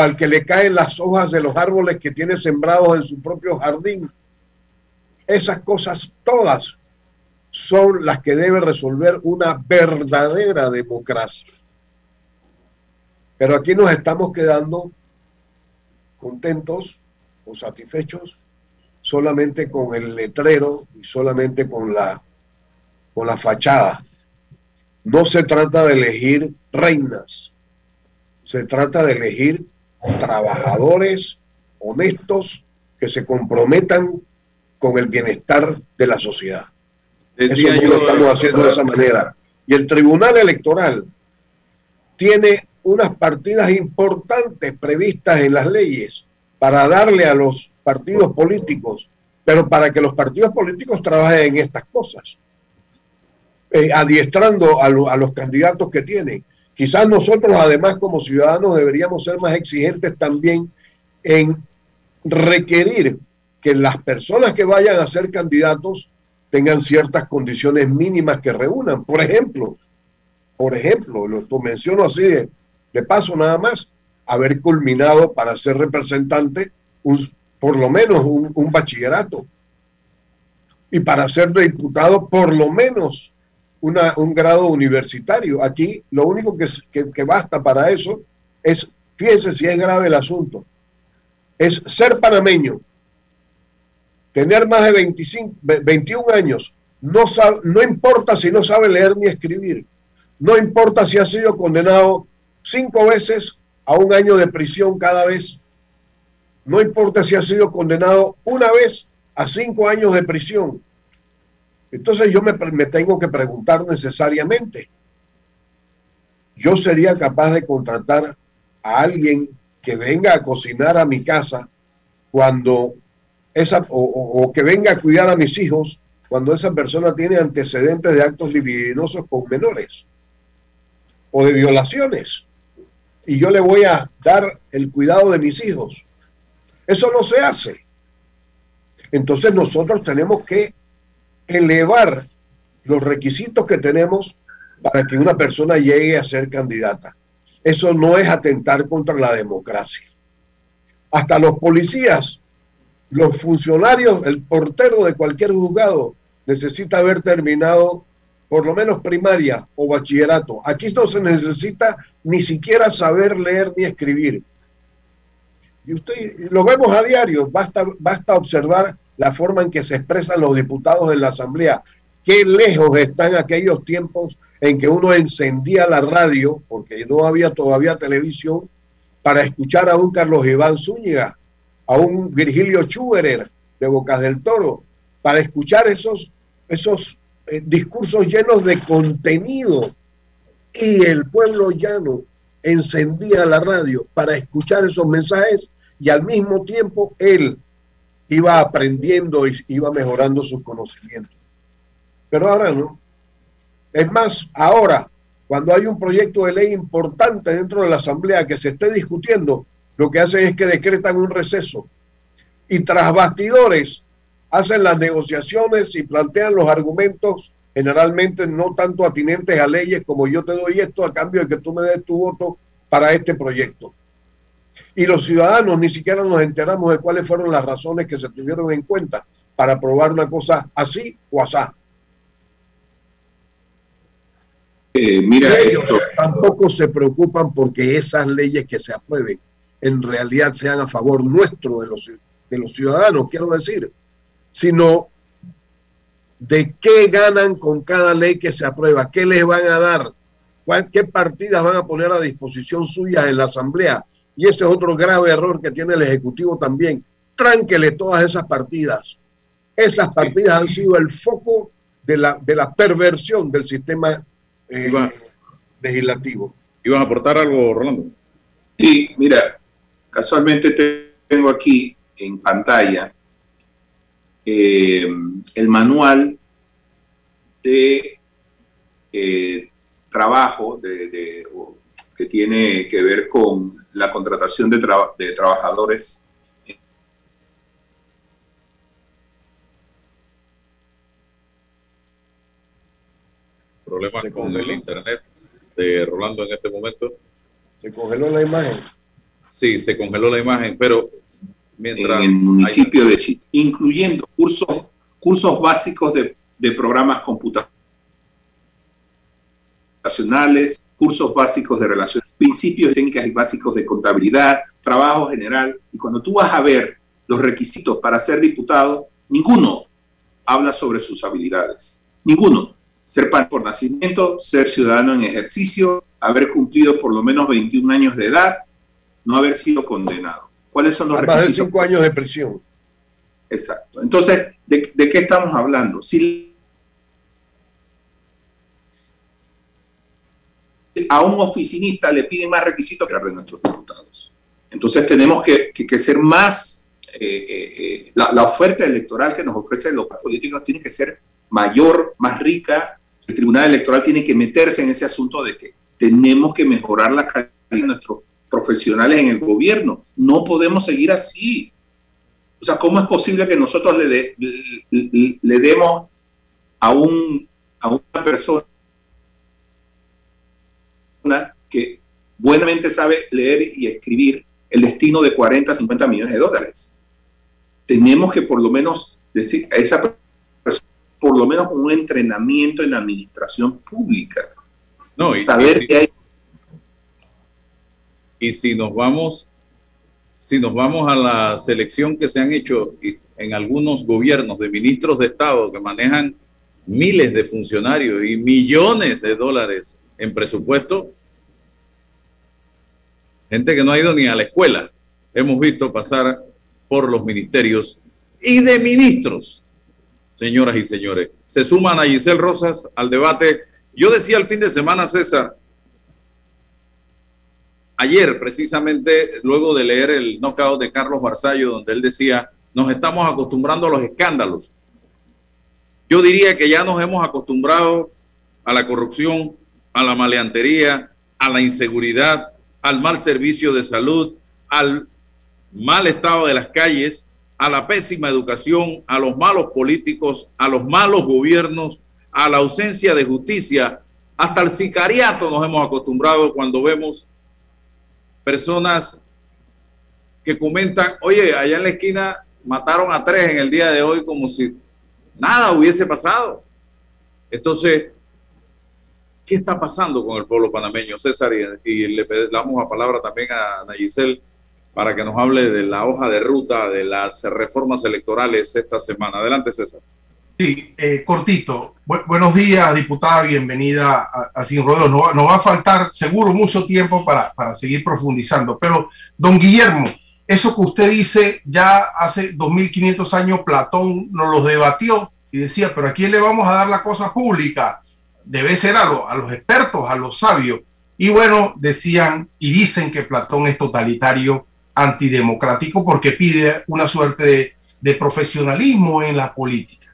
al que le caen las hojas de los árboles que tiene sembrados en su propio jardín. Esas cosas todas son las que deben resolver una verdadera democracia. Pero aquí nos estamos quedando contentos o satisfechos solamente con el letrero y solamente con la, con la fachada. No se trata de elegir reinas, se trata de elegir trabajadores honestos que se comprometan con el bienestar de la sociedad. Eso no lo estamos haciendo de esa manera. Y el Tribunal Electoral tiene unas partidas importantes previstas en las leyes para darle a los partidos políticos, pero para que los partidos políticos trabajen en estas cosas, eh, adiestrando a, a los candidatos que tienen. Quizás nosotros, además, como ciudadanos, deberíamos ser más exigentes también en requerir que las personas que vayan a ser candidatos tengan ciertas condiciones mínimas que reúnan. Por ejemplo, por ejemplo, lo, menciono así de, paso nada más, haber culminado para ser representante un, por lo menos un, bachillerato. Y para ser diputado, por lo menos una, un grado universitario. Aquí lo único que, que, basta para eso es, fíjense si es grave el asunto, es ser panameño, tener más de 25, 21 años, no, no importa si no sabe leer ni escribir, no importa si ha sido condenado cinco veces a un año de prisión cada vez, no importa si ha sido condenado una vez a cinco años de prisión. Entonces yo me, me tengo que preguntar necesariamente, yo sería capaz de contratar a alguien que venga a cocinar a mi casa cuando esa, o, que venga a cuidar a mis hijos cuando esa persona tiene antecedentes de actos libidinosos con menores o de violaciones. Y yo le voy a dar el cuidado de mis hijos. Eso no se hace. Entonces nosotros tenemos que elevar los requisitos que tenemos para que una persona llegue a ser candidata. Eso no es atentar contra la democracia. Hasta los policías los funcionarios, el portero de cualquier juzgado necesita haber terminado por lo menos primaria o bachillerato. Aquí no se necesita ni siquiera saber leer ni escribir. Y usted lo vemos a diario, basta, basta observar la forma en que se expresan los diputados en la Asamblea. Qué lejos están aquellos tiempos en que uno encendía la radio, porque no había todavía televisión, para escuchar a un Carlos Iván Zúñiga a un Virgilio Schuberer de Bocas del Toro para escuchar esos, esos eh, discursos llenos de contenido y el pueblo llano encendía la radio para escuchar esos mensajes y al mismo tiempo él iba aprendiendo y iba mejorando sus conocimientos. Pero ahora no. Es más, ahora, cuando hay un proyecto de ley importante dentro de la Asamblea que se esté discutiendo, lo que hacen es que decretan un receso y tras bastidores hacen las negociaciones y plantean los argumentos generalmente no tanto atinentes a leyes como yo te doy esto a cambio de que tú me des tu voto para este proyecto. Y los ciudadanos ni siquiera nos enteramos de cuáles fueron las razones que se tuvieron en cuenta para aprobar una cosa así o asá. Eh, mira, ellos tampoco se preocupan porque esas leyes que se aprueben en realidad sean a favor nuestro de los, de los ciudadanos, quiero decir, sino de qué ganan con cada ley que se aprueba, qué les van a dar, qué partidas van a poner a disposición suya en la Asamblea. Y ese es otro grave error que tiene el Ejecutivo también. Tránquele todas esas partidas. Esas partidas han sido el foco de la, de la perversión del sistema eh, legislativo. ¿Iban a aportar algo, Rolando? Sí, mira, Casualmente tengo aquí en pantalla eh, el manual de eh, trabajo de, que tiene que ver con la contratación de, de trabajadores problemas con el internet de Rolando en este momento. Se congeló la imagen. Sí, se congeló la imagen, pero mientras... En el municipio de Chit, incluyendo cursos, cursos básicos de de programas computacionales, cursos básicos de relaciones, principios técnicas y básicos de contabilidad, trabajo general. Y cuando tú vas a ver los requisitos para ser diputado, ninguno habla sobre sus habilidades. Ninguno. Ser por nacimiento, ser ciudadano en ejercicio, haber cumplido por lo menos 21 años de edad, no haber sido condenado. ¿Cuáles son los requisitos? Más de 5 años de prisión. Exacto. Entonces, ¿de, ¿de, qué estamos hablando? Si a un oficinista le piden más requisitos que a nuestros diputados. Entonces tenemos que, ser más, eh, eh, eh, la, oferta electoral que nos ofrecen los políticos tiene que ser mayor, más rica. El Tribunal Electoral tiene que meterse en ese asunto de que tenemos que mejorar la calidad de nuestros profesionales en el gobierno. No podemos seguir así. O sea, ¿cómo es posible que nosotros de, le, le demos a, un, a una persona que buenamente sabe leer y escribir el destino de 40, 50 millones de dólares? Tenemos que por lo menos decir a esa persona, por lo menos un entrenamiento en administración pública. No, y, saber y, que hay y si nos vamos si nos vamos a la selección que se han hecho en algunos gobiernos de ministros de Estado que manejan miles de funcionarios y millones de dólares en presupuesto, gente que no ha ido ni a la escuela, hemos visto pasar por los ministerios y de ministros, señoras y señores. Se suman a Giselle Rosas al debate. Yo decía el fin de semana, César, ayer precisamente, luego de leer el knockout de Carlos Barzallo, donde él decía, nos estamos acostumbrando a los escándalos. Yo diría que ya nos hemos acostumbrado a la corrupción, a la maleantería, a la inseguridad, al mal servicio de salud, al mal estado de las calles, a la pésima educación, a los malos políticos, a los malos gobiernos, a la ausencia de justicia, hasta el sicariato nos hemos acostumbrado cuando vemos personas que comentan, oye, allá en la esquina mataron a tres en el día de hoy como si nada hubiese pasado. Entonces, ¿qué está pasando con el pueblo panameño, César? Y, le damos la palabra también a Nayicel para que nos hable de la hoja de ruta de las reformas electorales esta semana. Adelante, César. Sí, eh, cortito. Bu buenos días, diputada, bienvenida a, Sin Rodeos. Nos, no va a faltar seguro mucho tiempo para, seguir profundizando, pero don Guillermo, eso que usted dice ya hace 2500 años Platón nos lo debatió y decía, pero ¿a quién le vamos a dar la cosa pública? Debe ser a, a los expertos, a los sabios. Y bueno, decían y dicen que Platón es totalitario, antidemocrático, porque pide una suerte de, de profesionalismo en la política.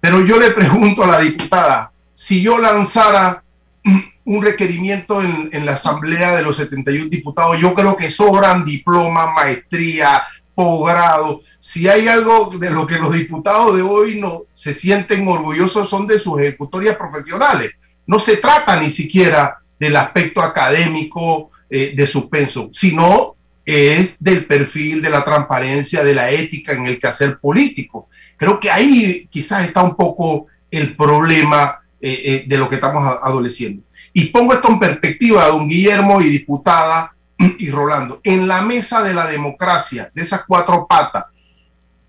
Pero yo le pregunto a la diputada, si yo lanzara un requerimiento en, en, la Asamblea de los 71 diputados, yo creo que sobran diploma, maestría, posgrado. Si hay algo de lo que los diputados de hoy no se sienten orgullosos son de sus ejecutorias profesionales. No se trata ni siquiera del aspecto académico eh, de suspenso, sino es del perfil, de la transparencia, de la ética en el quehacer político. Creo que ahí quizás está un poco el problema eh, eh, de lo que estamos adoleciendo. Y pongo esto en perspectiva, don Guillermo y diputada y Rolando, en la mesa de la democracia, de esas cuatro patas,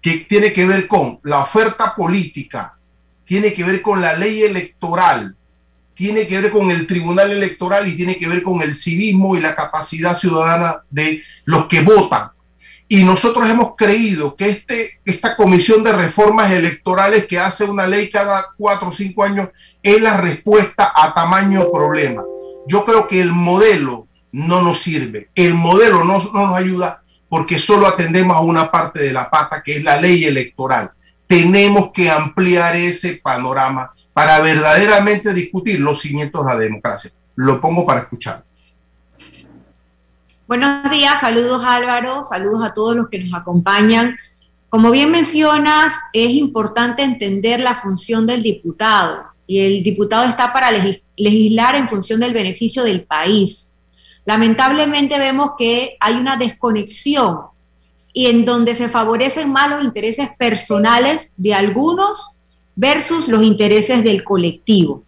que tiene que ver con la oferta política, tiene que ver con la ley electoral, tiene que ver con el tribunal electoral y tiene que ver con el civismo y la capacidad ciudadana de los que votan. Y nosotros hemos creído que este, esta comisión de reformas electorales que hace una ley cada cuatro o cinco años es la respuesta a tamaño problema. Yo creo que el modelo no nos sirve, el modelo no, no nos ayuda porque solo atendemos a una parte de la pata que es la ley electoral. Tenemos que ampliar ese panorama para verdaderamente discutir los cimientos de la democracia. Lo pongo para escuchar. Buenos días, saludos Álvaro, saludos a todos los que nos acompañan. Como bien mencionas, es importante entender la función del diputado y el diputado está para legislar en función del beneficio del país. Lamentablemente vemos que hay una desconexión y en donde se favorecen más los intereses personales de algunos versus los intereses del colectivo.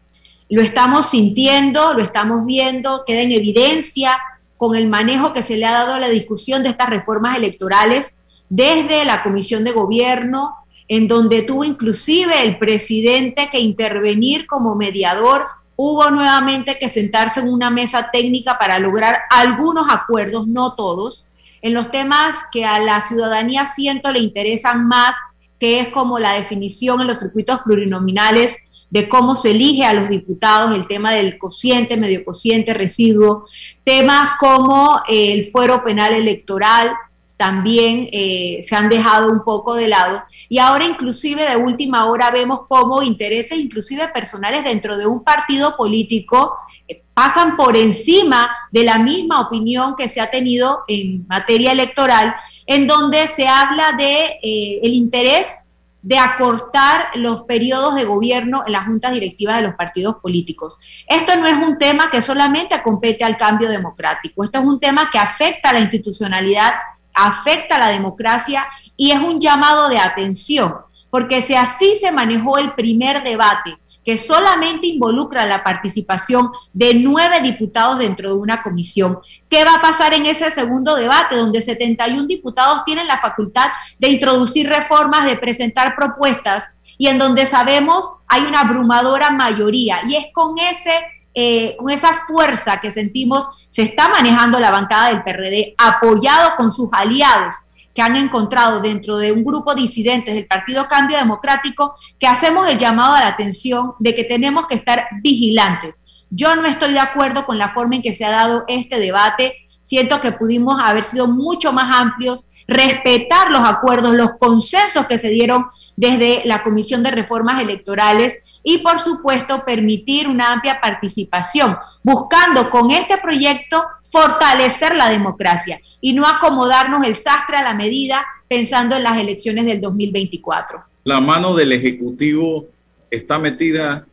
Lo estamos sintiendo, lo estamos viendo, queda en evidencia con el manejo que se le ha dado a la discusión de estas reformas electorales desde la Comisión de Gobierno, en donde tuvo inclusive el presidente que intervenir como mediador, hubo nuevamente que sentarse en una mesa técnica para lograr algunos acuerdos, no todos, en los temas que a la ciudadanía siento le interesan más, que es como la definición en los circuitos plurinominales de cómo se elige a los diputados, el tema del cociente, medio cociente, residuo, temas como el fuero penal electoral, también eh, se han dejado un poco de lado. Y ahora inclusive de última hora vemos cómo intereses inclusive personales dentro de un partido político eh, pasan por encima de la misma opinión que se ha tenido en materia electoral, en donde se habla de eh, el interés de acortar los periodos de gobierno en las juntas directivas de los partidos políticos. Esto no es un tema que solamente compete al cambio democrático, esto es un tema que afecta a la institucionalidad afecta a la democracia y es un llamado de atención, porque si así se manejó el primer debate, que solamente involucra la participación de nueve diputados dentro de una comisión. ¿Qué va a pasar en ese segundo debate, donde 71 diputados tienen la facultad de introducir reformas, de presentar propuestas, y en donde sabemos hay una abrumadora mayoría? Y es con ese eh, con esa fuerza que sentimos, se está manejando la bancada del PRD, apoyado con sus aliados que han encontrado dentro de un grupo disidentes del Partido Cambio Democrático, que hacemos el llamado a la atención de que tenemos que estar vigilantes. Yo no estoy de acuerdo con la forma en que se ha dado este debate. Siento que pudimos haber sido mucho más amplios, respetar los acuerdos, los consensos que se dieron desde la Comisión de Reformas Electorales y por supuesto permitir una amplia participación, buscando con este proyecto fortalecer la democracia y no acomodarnos el sastre a la medida pensando en las elecciones del 2024. La mano del Ejecutivo está metida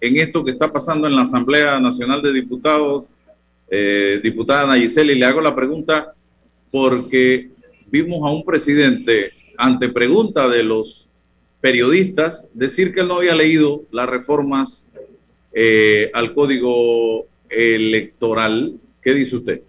en esto que está pasando en la Asamblea Nacional de Diputados. Eh, diputada Nayiseli, le hago la pregunta porque vimos a un presidente ante pregunta de los periodistas decir que él no había leído las reformas eh, al código electoral. ¿Qué dice usted?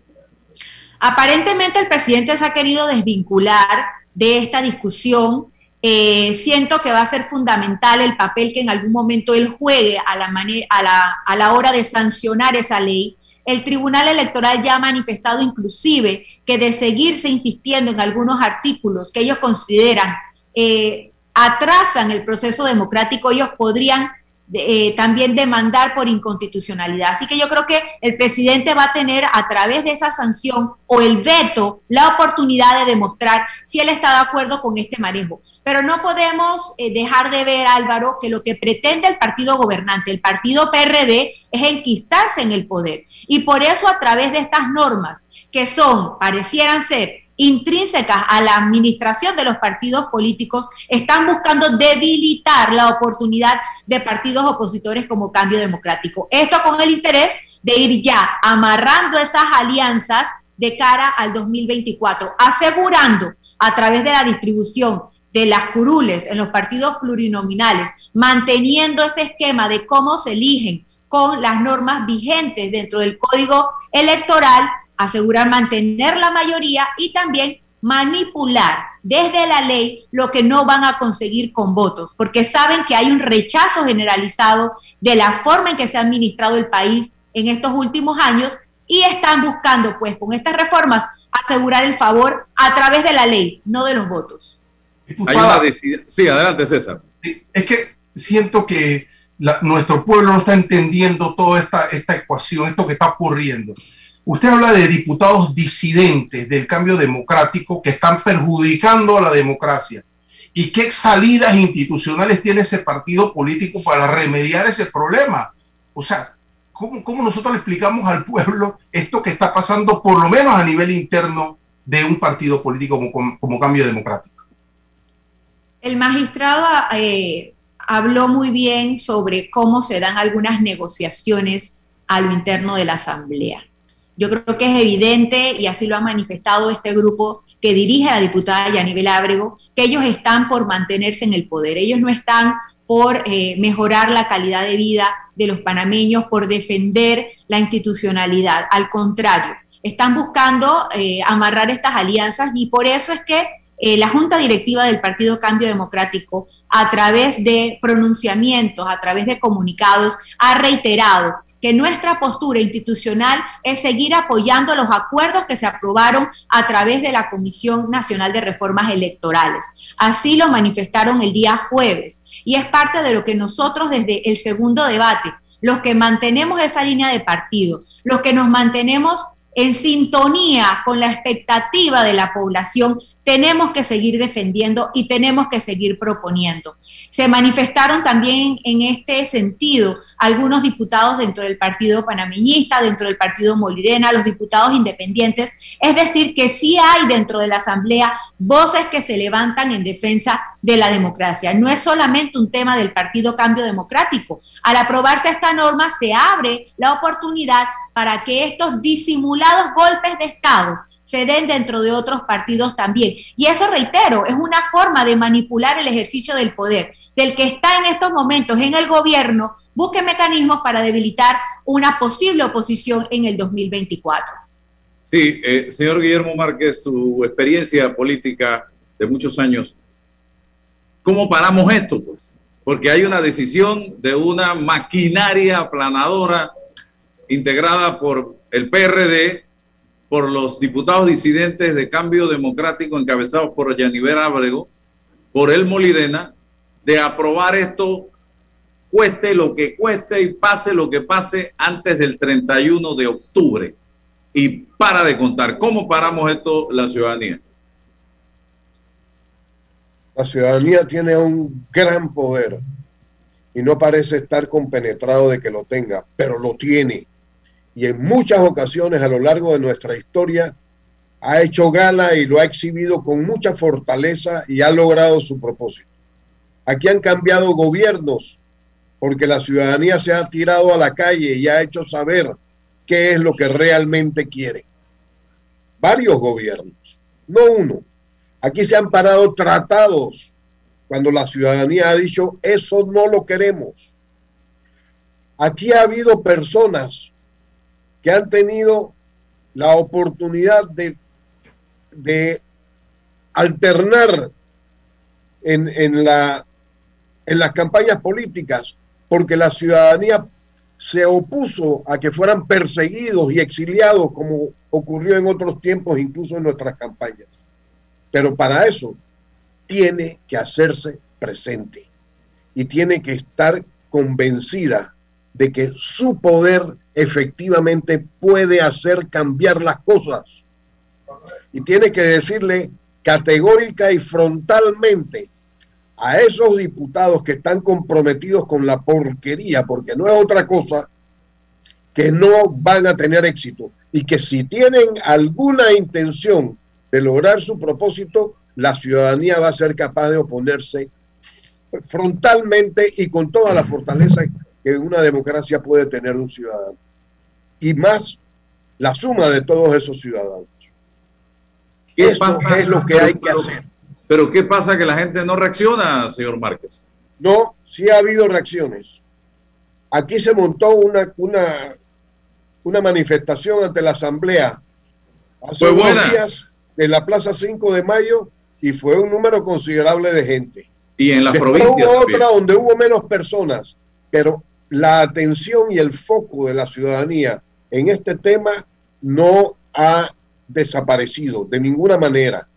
Aparentemente el presidente se ha querido desvincular de esta discusión. Eh, siento que va a ser fundamental el papel que en algún momento él juegue a la, hora de sancionar esa ley. El Tribunal Electoral ya ha manifestado inclusive que de seguirse insistiendo en algunos artículos que ellos consideran eh, atrasan el proceso democrático, ellos podrían eh, también demandar por inconstitucionalidad. Así que yo creo que el presidente va a tener a través de esa sanción o el veto la oportunidad de demostrar si él está de acuerdo con este manejo. Pero no podemos eh, dejar de ver, Álvaro, que lo que pretende el partido gobernante, el partido PRD, es enquistarse en el poder. Y por eso a través de estas normas, que son, parecieran ser intrínsecas a la administración de los partidos políticos están buscando debilitar la oportunidad de partidos opositores como Cambio Democrático. Esto con el interés de ir ya amarrando esas alianzas de cara al 2024, asegurando a través de la distribución de las curules en los partidos plurinominales, manteniendo ese esquema de cómo se eligen con las normas vigentes dentro del código electoral asegurar mantener la mayoría y también manipular desde la ley lo que no van a conseguir con votos, porque saben que hay un rechazo generalizado de la forma en que se ha administrado el país en estos últimos años y están buscando, pues, con estas reformas, asegurar el favor a través de la ley, no de los votos. sí, adelante César. Es que siento que nuestro pueblo no está entendiendo toda esta, esta ecuación, esto que está ocurriendo. Usted habla de diputados disidentes del cambio democrático que están perjudicando a la democracia. ¿Y qué salidas institucionales tiene ese partido político para remediar ese problema? O sea, ¿cómo, nosotros le explicamos al pueblo esto que está pasando, por lo menos a nivel interno, de un partido político como, cambio democrático? El magistrado eh, habló muy bien sobre cómo se dan algunas negociaciones a lo interno de la Asamblea. Yo creo que es evidente, y así lo ha manifestado este grupo que dirige a la diputada Yanibel Ábrego, que ellos están por mantenerse en el poder. Ellos no están por eh, mejorar la calidad de vida de los panameños, por defender la institucionalidad. Al contrario, están buscando eh, amarrar estas alianzas y por eso es que eh, la Junta Directiva del Partido Cambio Democrático, a través de pronunciamientos, a través de comunicados, ha reiterado que nuestra postura institucional es seguir apoyando los acuerdos que se aprobaron a través de la Comisión Nacional de Reformas Electorales. Así lo manifestaron el día jueves y es parte de lo que nosotros desde el segundo debate, los que mantenemos esa línea de partido, los que nos mantenemos en sintonía con la expectativa de la población, tenemos que seguir defendiendo y tenemos que seguir proponiendo. Se manifestaron también en este sentido algunos diputados dentro del Partido Panameñista, dentro del Partido Molirena, los diputados independientes, es decir, que sí hay dentro de la Asamblea voces que se levantan en defensa de la democracia. No es solamente un tema del Partido Cambio Democrático. Al aprobarse esta norma se abre la oportunidad para que estos disimulados golpes de Estado se den dentro de otros partidos también. Y eso, reitero, es una forma de manipular el ejercicio del poder. Del que está en estos momentos en el gobierno, busque mecanismos para debilitar una posible oposición en el 2024. Sí, eh, señor Guillermo Márquez, su experiencia política de muchos años, ¿cómo paramos esto? Pues, porque hay una decisión de una maquinaria aplanadora integrada por el PRD, por los diputados disidentes de Cambio Democrático encabezados por Yaniver Ábrego, por el Molirena, de aprobar esto, cueste lo que cueste y pase lo que pase antes del 31 de octubre. Y para de contar, ¿cómo paramos esto la ciudadanía? La ciudadanía tiene un gran poder y no parece estar compenetrado de que lo tenga, pero lo tiene y en muchas ocasiones a lo largo de nuestra historia ha hecho gala y lo ha exhibido con mucha fortaleza y ha logrado su propósito. Aquí han cambiado gobiernos porque la ciudadanía se ha tirado a la calle y ha hecho saber qué es lo que realmente quiere. Varios gobiernos, no uno. Aquí se han parado tratados cuando la ciudadanía ha dicho, eso no lo queremos. Aquí ha habido personas que han tenido la oportunidad de, alternar en, en las campañas políticas, porque la ciudadanía se opuso a que fueran perseguidos y exiliados, como ocurrió en otros tiempos, incluso en nuestras campañas. Pero para eso tiene que hacerse presente y tiene que estar convencida de que su poder efectivamente puede hacer cambiar las cosas. Y tiene que decirle categórica y frontalmente a esos diputados que están comprometidos con la porquería, porque no es otra cosa, que no van a tener éxito y que si tienen alguna intención de lograr su propósito, la ciudadanía va a ser capaz de oponerse frontalmente y con toda la fortaleza que una democracia puede tener un ciudadano. Y más la suma de todos esos ciudadanos. ¿Qué Eso pasa? es lo que hay que hacer. Pero ¿qué pasa que la gente no reacciona, señor Márquez? No, sí ha habido reacciones. Aquí se montó una, una, una manifestación ante la Asamblea hace unos días en la Plaza 5 de Mayo y fue un número considerable de gente. Y en las provincias. Hubo otra donde hubo menos personas, pero la atención y el foco de la ciudadanía en este tema no ha desaparecido de ninguna manera.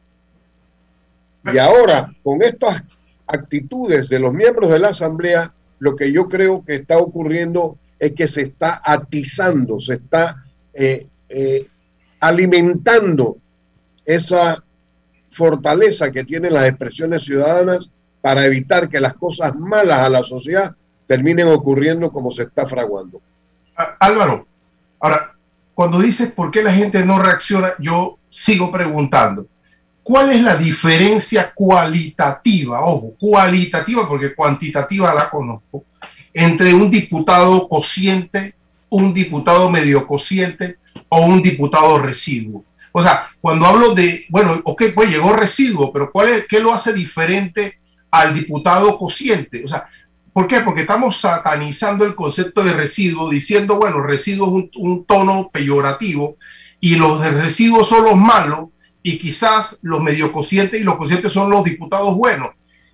Y ahora, con estas actitudes de los miembros de la Asamblea, lo que yo creo que está ocurriendo es que se está atizando, se está eh, eh, alimentando esa fortaleza que tienen las expresiones ciudadanas para evitar que las cosas malas a la sociedad terminen ocurriendo como se está fraguando. Álvaro, ahora, cuando dices por qué la gente no reacciona, yo sigo preguntando, ¿cuál es la diferencia cualitativa, ojo, cualitativa, porque cuantitativa la conozco, entre un diputado cociente, un diputado medio cociente o un diputado residuo? O sea, cuando hablo de, bueno, ok, pues llegó residuo, pero ¿cuál es, ¿qué lo hace diferente al diputado cociente? O sea, ¿Por qué? Porque estamos satanizando el concepto de residuo, diciendo, bueno, residuo es un, tono peyorativo y los residuos son los malos y quizás los medio conscientes y los conscientes son los diputados buenos.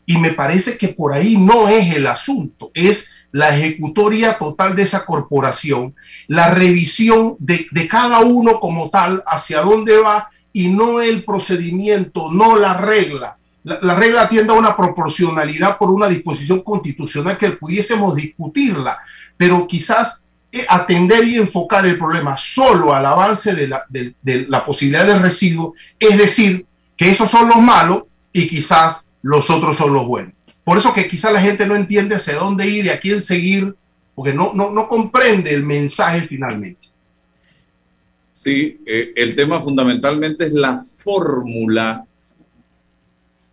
Y me parece que por ahí no es el asunto, es la ejecutoria total de esa corporación, la revisión de cada uno como tal, hacia dónde va y no el procedimiento, no la regla. La, la, regla tiende a una proporcionalidad por una disposición constitucional que pudiésemos discutirla, pero quizás eh, atender y enfocar el problema solo al avance de la, de, de la posibilidad de residuo, es decir, que esos son los malos y quizás los otros son los buenos. Por eso que quizás la gente no entiende hacia dónde ir y a quién seguir, porque no, no, no comprende el mensaje finalmente. Sí, eh, el tema fundamentalmente es la fórmula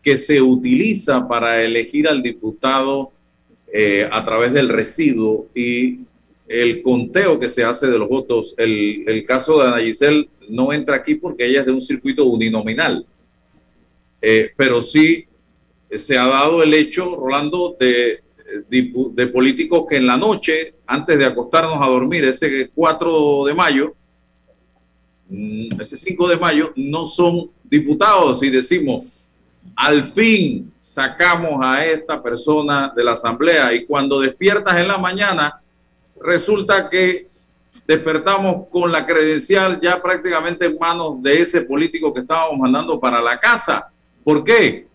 que se utiliza para elegir al diputado eh, a través del residuo y el conteo que se hace de los votos. El, el caso de Ana Giselle no entra aquí porque ella es de un circuito uninominal, eh, pero sí se ha dado el hecho, Rolando, de, de, de, políticos que en la noche, antes de acostarnos a dormir, ese 4 de mayo, mm, ese 5 de mayo, no son diputados y decimos, al fin sacamos a esta persona de la asamblea y cuando despiertas en la mañana, resulta que despertamos con la credencial ya prácticamente en manos de ese político que estábamos mandando para la casa. ¿Por qué?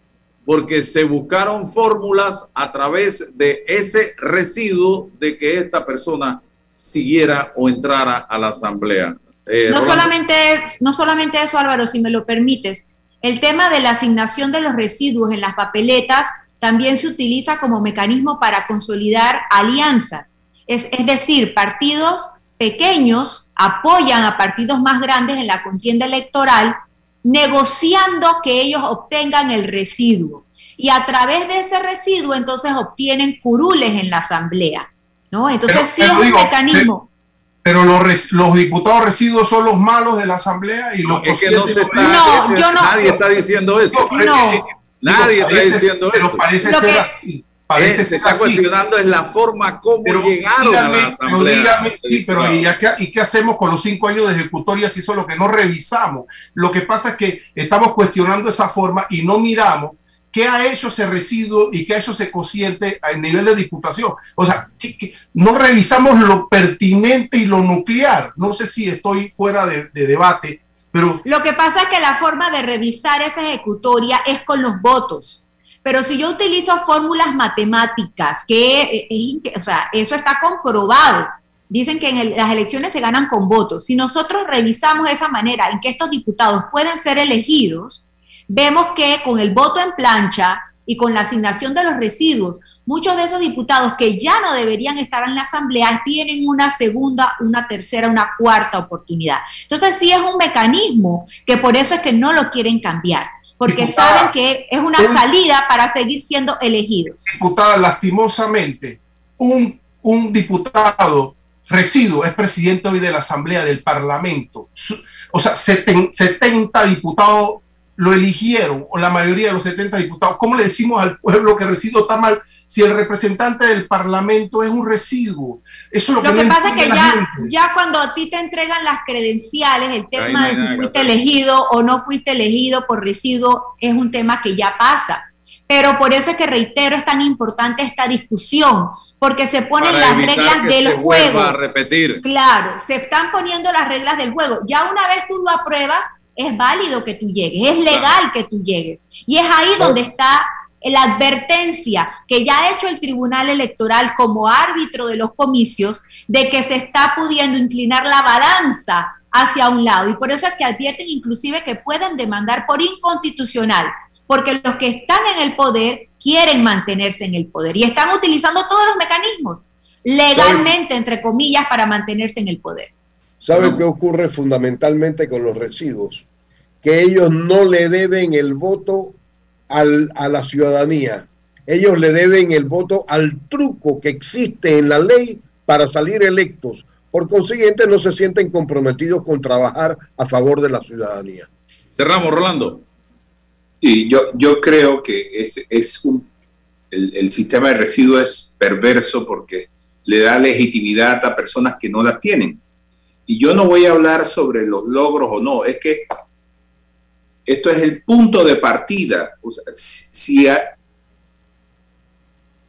Porque se buscaron fórmulas a través de ese residuo de que esta persona siguiera o entrara a la asamblea. Eh, no, solamente es, no solamente eso, Álvaro, si me lo permites. El tema de la asignación de los residuos en las papeletas también se utiliza como mecanismo para consolidar alianzas. Es, es decir, partidos pequeños apoyan a partidos más grandes en la contienda electoral negociando que ellos obtengan el residuo. Y a través de ese residuo entonces obtienen curules en la asamblea. ¿no? Entonces pero, sí es un digo, mecanismo. Pero los, los, diputados residuos son los malos de la asamblea y los no, es que no, está, no, yo no, nadie está diciendo eso. No, nadie está diciendo pero eso. Parece ser que, así. Parece es, se está así. cuestionando es la forma como pero llegaron dígame, a la asamblea. Dígame, sí, pero ¿y, qué, ¿y, qué, hacemos con los cinco años de ejecutoria si eso es lo que no revisamos? Lo que pasa es que estamos cuestionando esa forma y no miramos qué ha hecho ese residuo y qué ha hecho ese cociente a nivel de diputación. O sea, no revisamos lo pertinente y lo nuclear. No sé si estoy fuera de, de debate, pero... Lo que pasa es que la forma de revisar esa ejecutoria es con los votos. Pero si yo utilizo fórmulas matemáticas, que es, o sea, eso está comprobado. Dicen que las elecciones se ganan con votos. Si nosotros revisamos esa manera en que estos diputados pueden ser elegidos, vemos que con el voto en plancha y con la asignación de los residuos, muchos de esos diputados que ya no deberían estar en la asamblea tienen una segunda, una tercera, una cuarta oportunidad. Entonces sí es un mecanismo que por eso es que no lo quieren cambiar porque diputada, saben que es una salida para seguir siendo elegidos. Diputada, lastimosamente, un, un diputado residuo es presidente hoy de la Asamblea del Parlamento. O sea, 70 diputados lo eligieron, o la mayoría de los 70 diputados. ¿Cómo le decimos al pueblo que residuo está mal? si el representante del Parlamento es un residuo. Eso es lo, lo que, que pasa es que ya, ya cuando a ti te entregan las credenciales, el tema de si fuiste elegido o no fuiste elegido por residuo es un tema que ya pasa. Pero por eso es que reitero, es tan importante esta discusión, porque se ponen Para las reglas del juego. A repetir. Claro, se están poniendo las reglas del juego. Ya una vez tú lo apruebas, es válido que tú llegues, es legal que tú llegues. Y es ahí donde está la advertencia que ya ha hecho el Tribunal Electoral como árbitro de los comicios de que se está pudiendo inclinar la balanza hacia un lado. Y por eso es que advierten inclusive que pueden demandar por inconstitucional, porque los que están en el poder quieren mantenerse en el poder y están utilizando todos los mecanismos legalmente, entre comillas, para mantenerse en el poder. ¿Sabe no. qué ocurre fundamentalmente con los residuos? Que ellos no le deben el voto al, a la ciudadanía. Ellos le deben el voto al truco que existe en la ley para salir electos. Por consiguiente, no se sienten comprometidos con trabajar a favor de la ciudadanía. Cerramos, Rolando. Sí, yo, yo creo que es, es un el, sistema de residuos es perverso porque le da legitimidad a personas que no la tienen. Y yo no voy a hablar sobre los logros o no, es que esto es el punto de partida.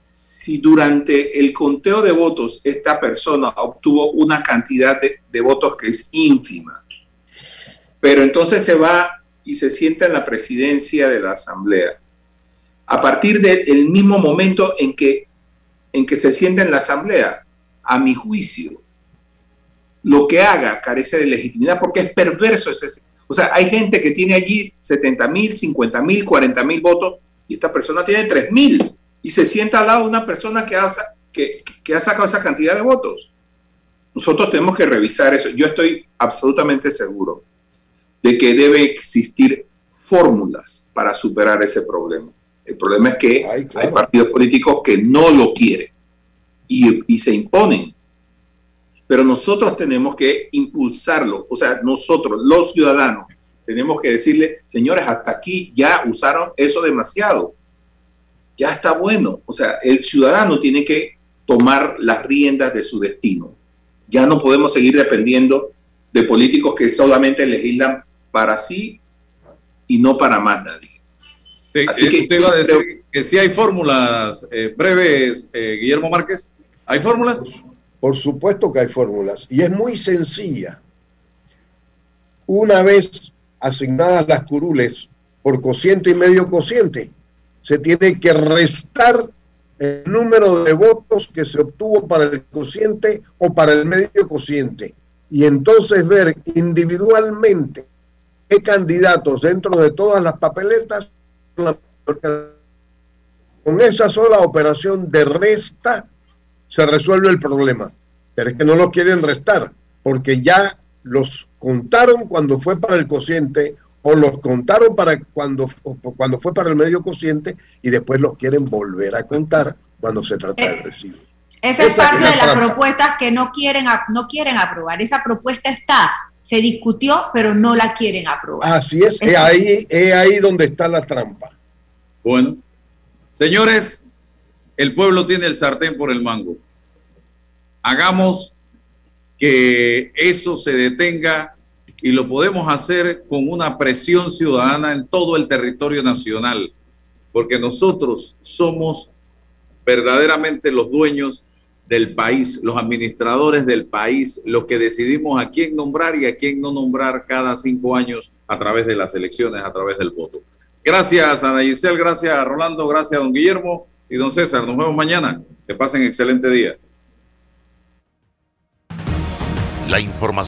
Si, durante el conteo de votos esta persona obtuvo una cantidad de, de votos que es ínfima, pero entonces se va y se sienta en la presidencia de la Asamblea, a partir del mismo momento en que, en que se sienta en la Asamblea, a mi juicio, lo que haga carece de legitimidad porque es perverso ese, o sea, hay gente que tiene allí 70 mil, 50 mil, 40 mil votos y esta persona tiene 3 mil y se sienta al lado de una persona que ha, que, que ha sacado esa cantidad de votos. Nosotros tenemos que revisar eso. Yo estoy absolutamente seguro de que debe existir fórmulas para superar ese problema. El problema es que hay partidos políticos que no lo quieren y, y se imponen pero nosotros tenemos que impulsarlo, o sea, nosotros, los ciudadanos, tenemos que decirle, señores, hasta aquí ya usaron eso demasiado, ya está bueno, o sea, el ciudadano tiene que tomar las riendas de su destino. Ya no podemos seguir dependiendo de políticos que solamente legislan para sí y no para más nadie. Así que, usted iba a decir que si hay fórmulas eh, breves, eh, Guillermo Márquez. ¿Hay fórmulas? Por supuesto que hay fórmulas y es muy sencilla. Una vez asignadas las curules por cociente y medio cociente, se tiene que restar el número de votos que se obtuvo para el cociente o para el medio cociente y entonces ver individualmente qué candidatos dentro de todas las papeletas con esa sola operación de resta se resuelve el problema. Pero es que no lo quieren restar, porque ya los contaron cuando fue para el cociente o los contaron para cuando, cuando fue para el medio cociente y después los quieren volver a contar cuando se trata del recibo. Esa es parte de las propuestas que no quieren, no quieren aprobar. Esa propuesta está, se discutió, pero no la quieren aprobar. Así es, es ahí, es ahí donde está la trampa. Bueno, señores, el pueblo tiene el sartén por el mango hagamos que eso se detenga y lo podemos hacer con una presión ciudadana en todo el territorio nacional, porque nosotros somos verdaderamente los dueños del país, los administradores del país, los que decidimos a quién nombrar y a quién no nombrar cada cinco años a través de las elecciones, a través del voto. Gracias, Ana Giselle, gracias, Rolando, gracias, don Guillermo y don César. Nos vemos mañana. Que pasen excelente día. La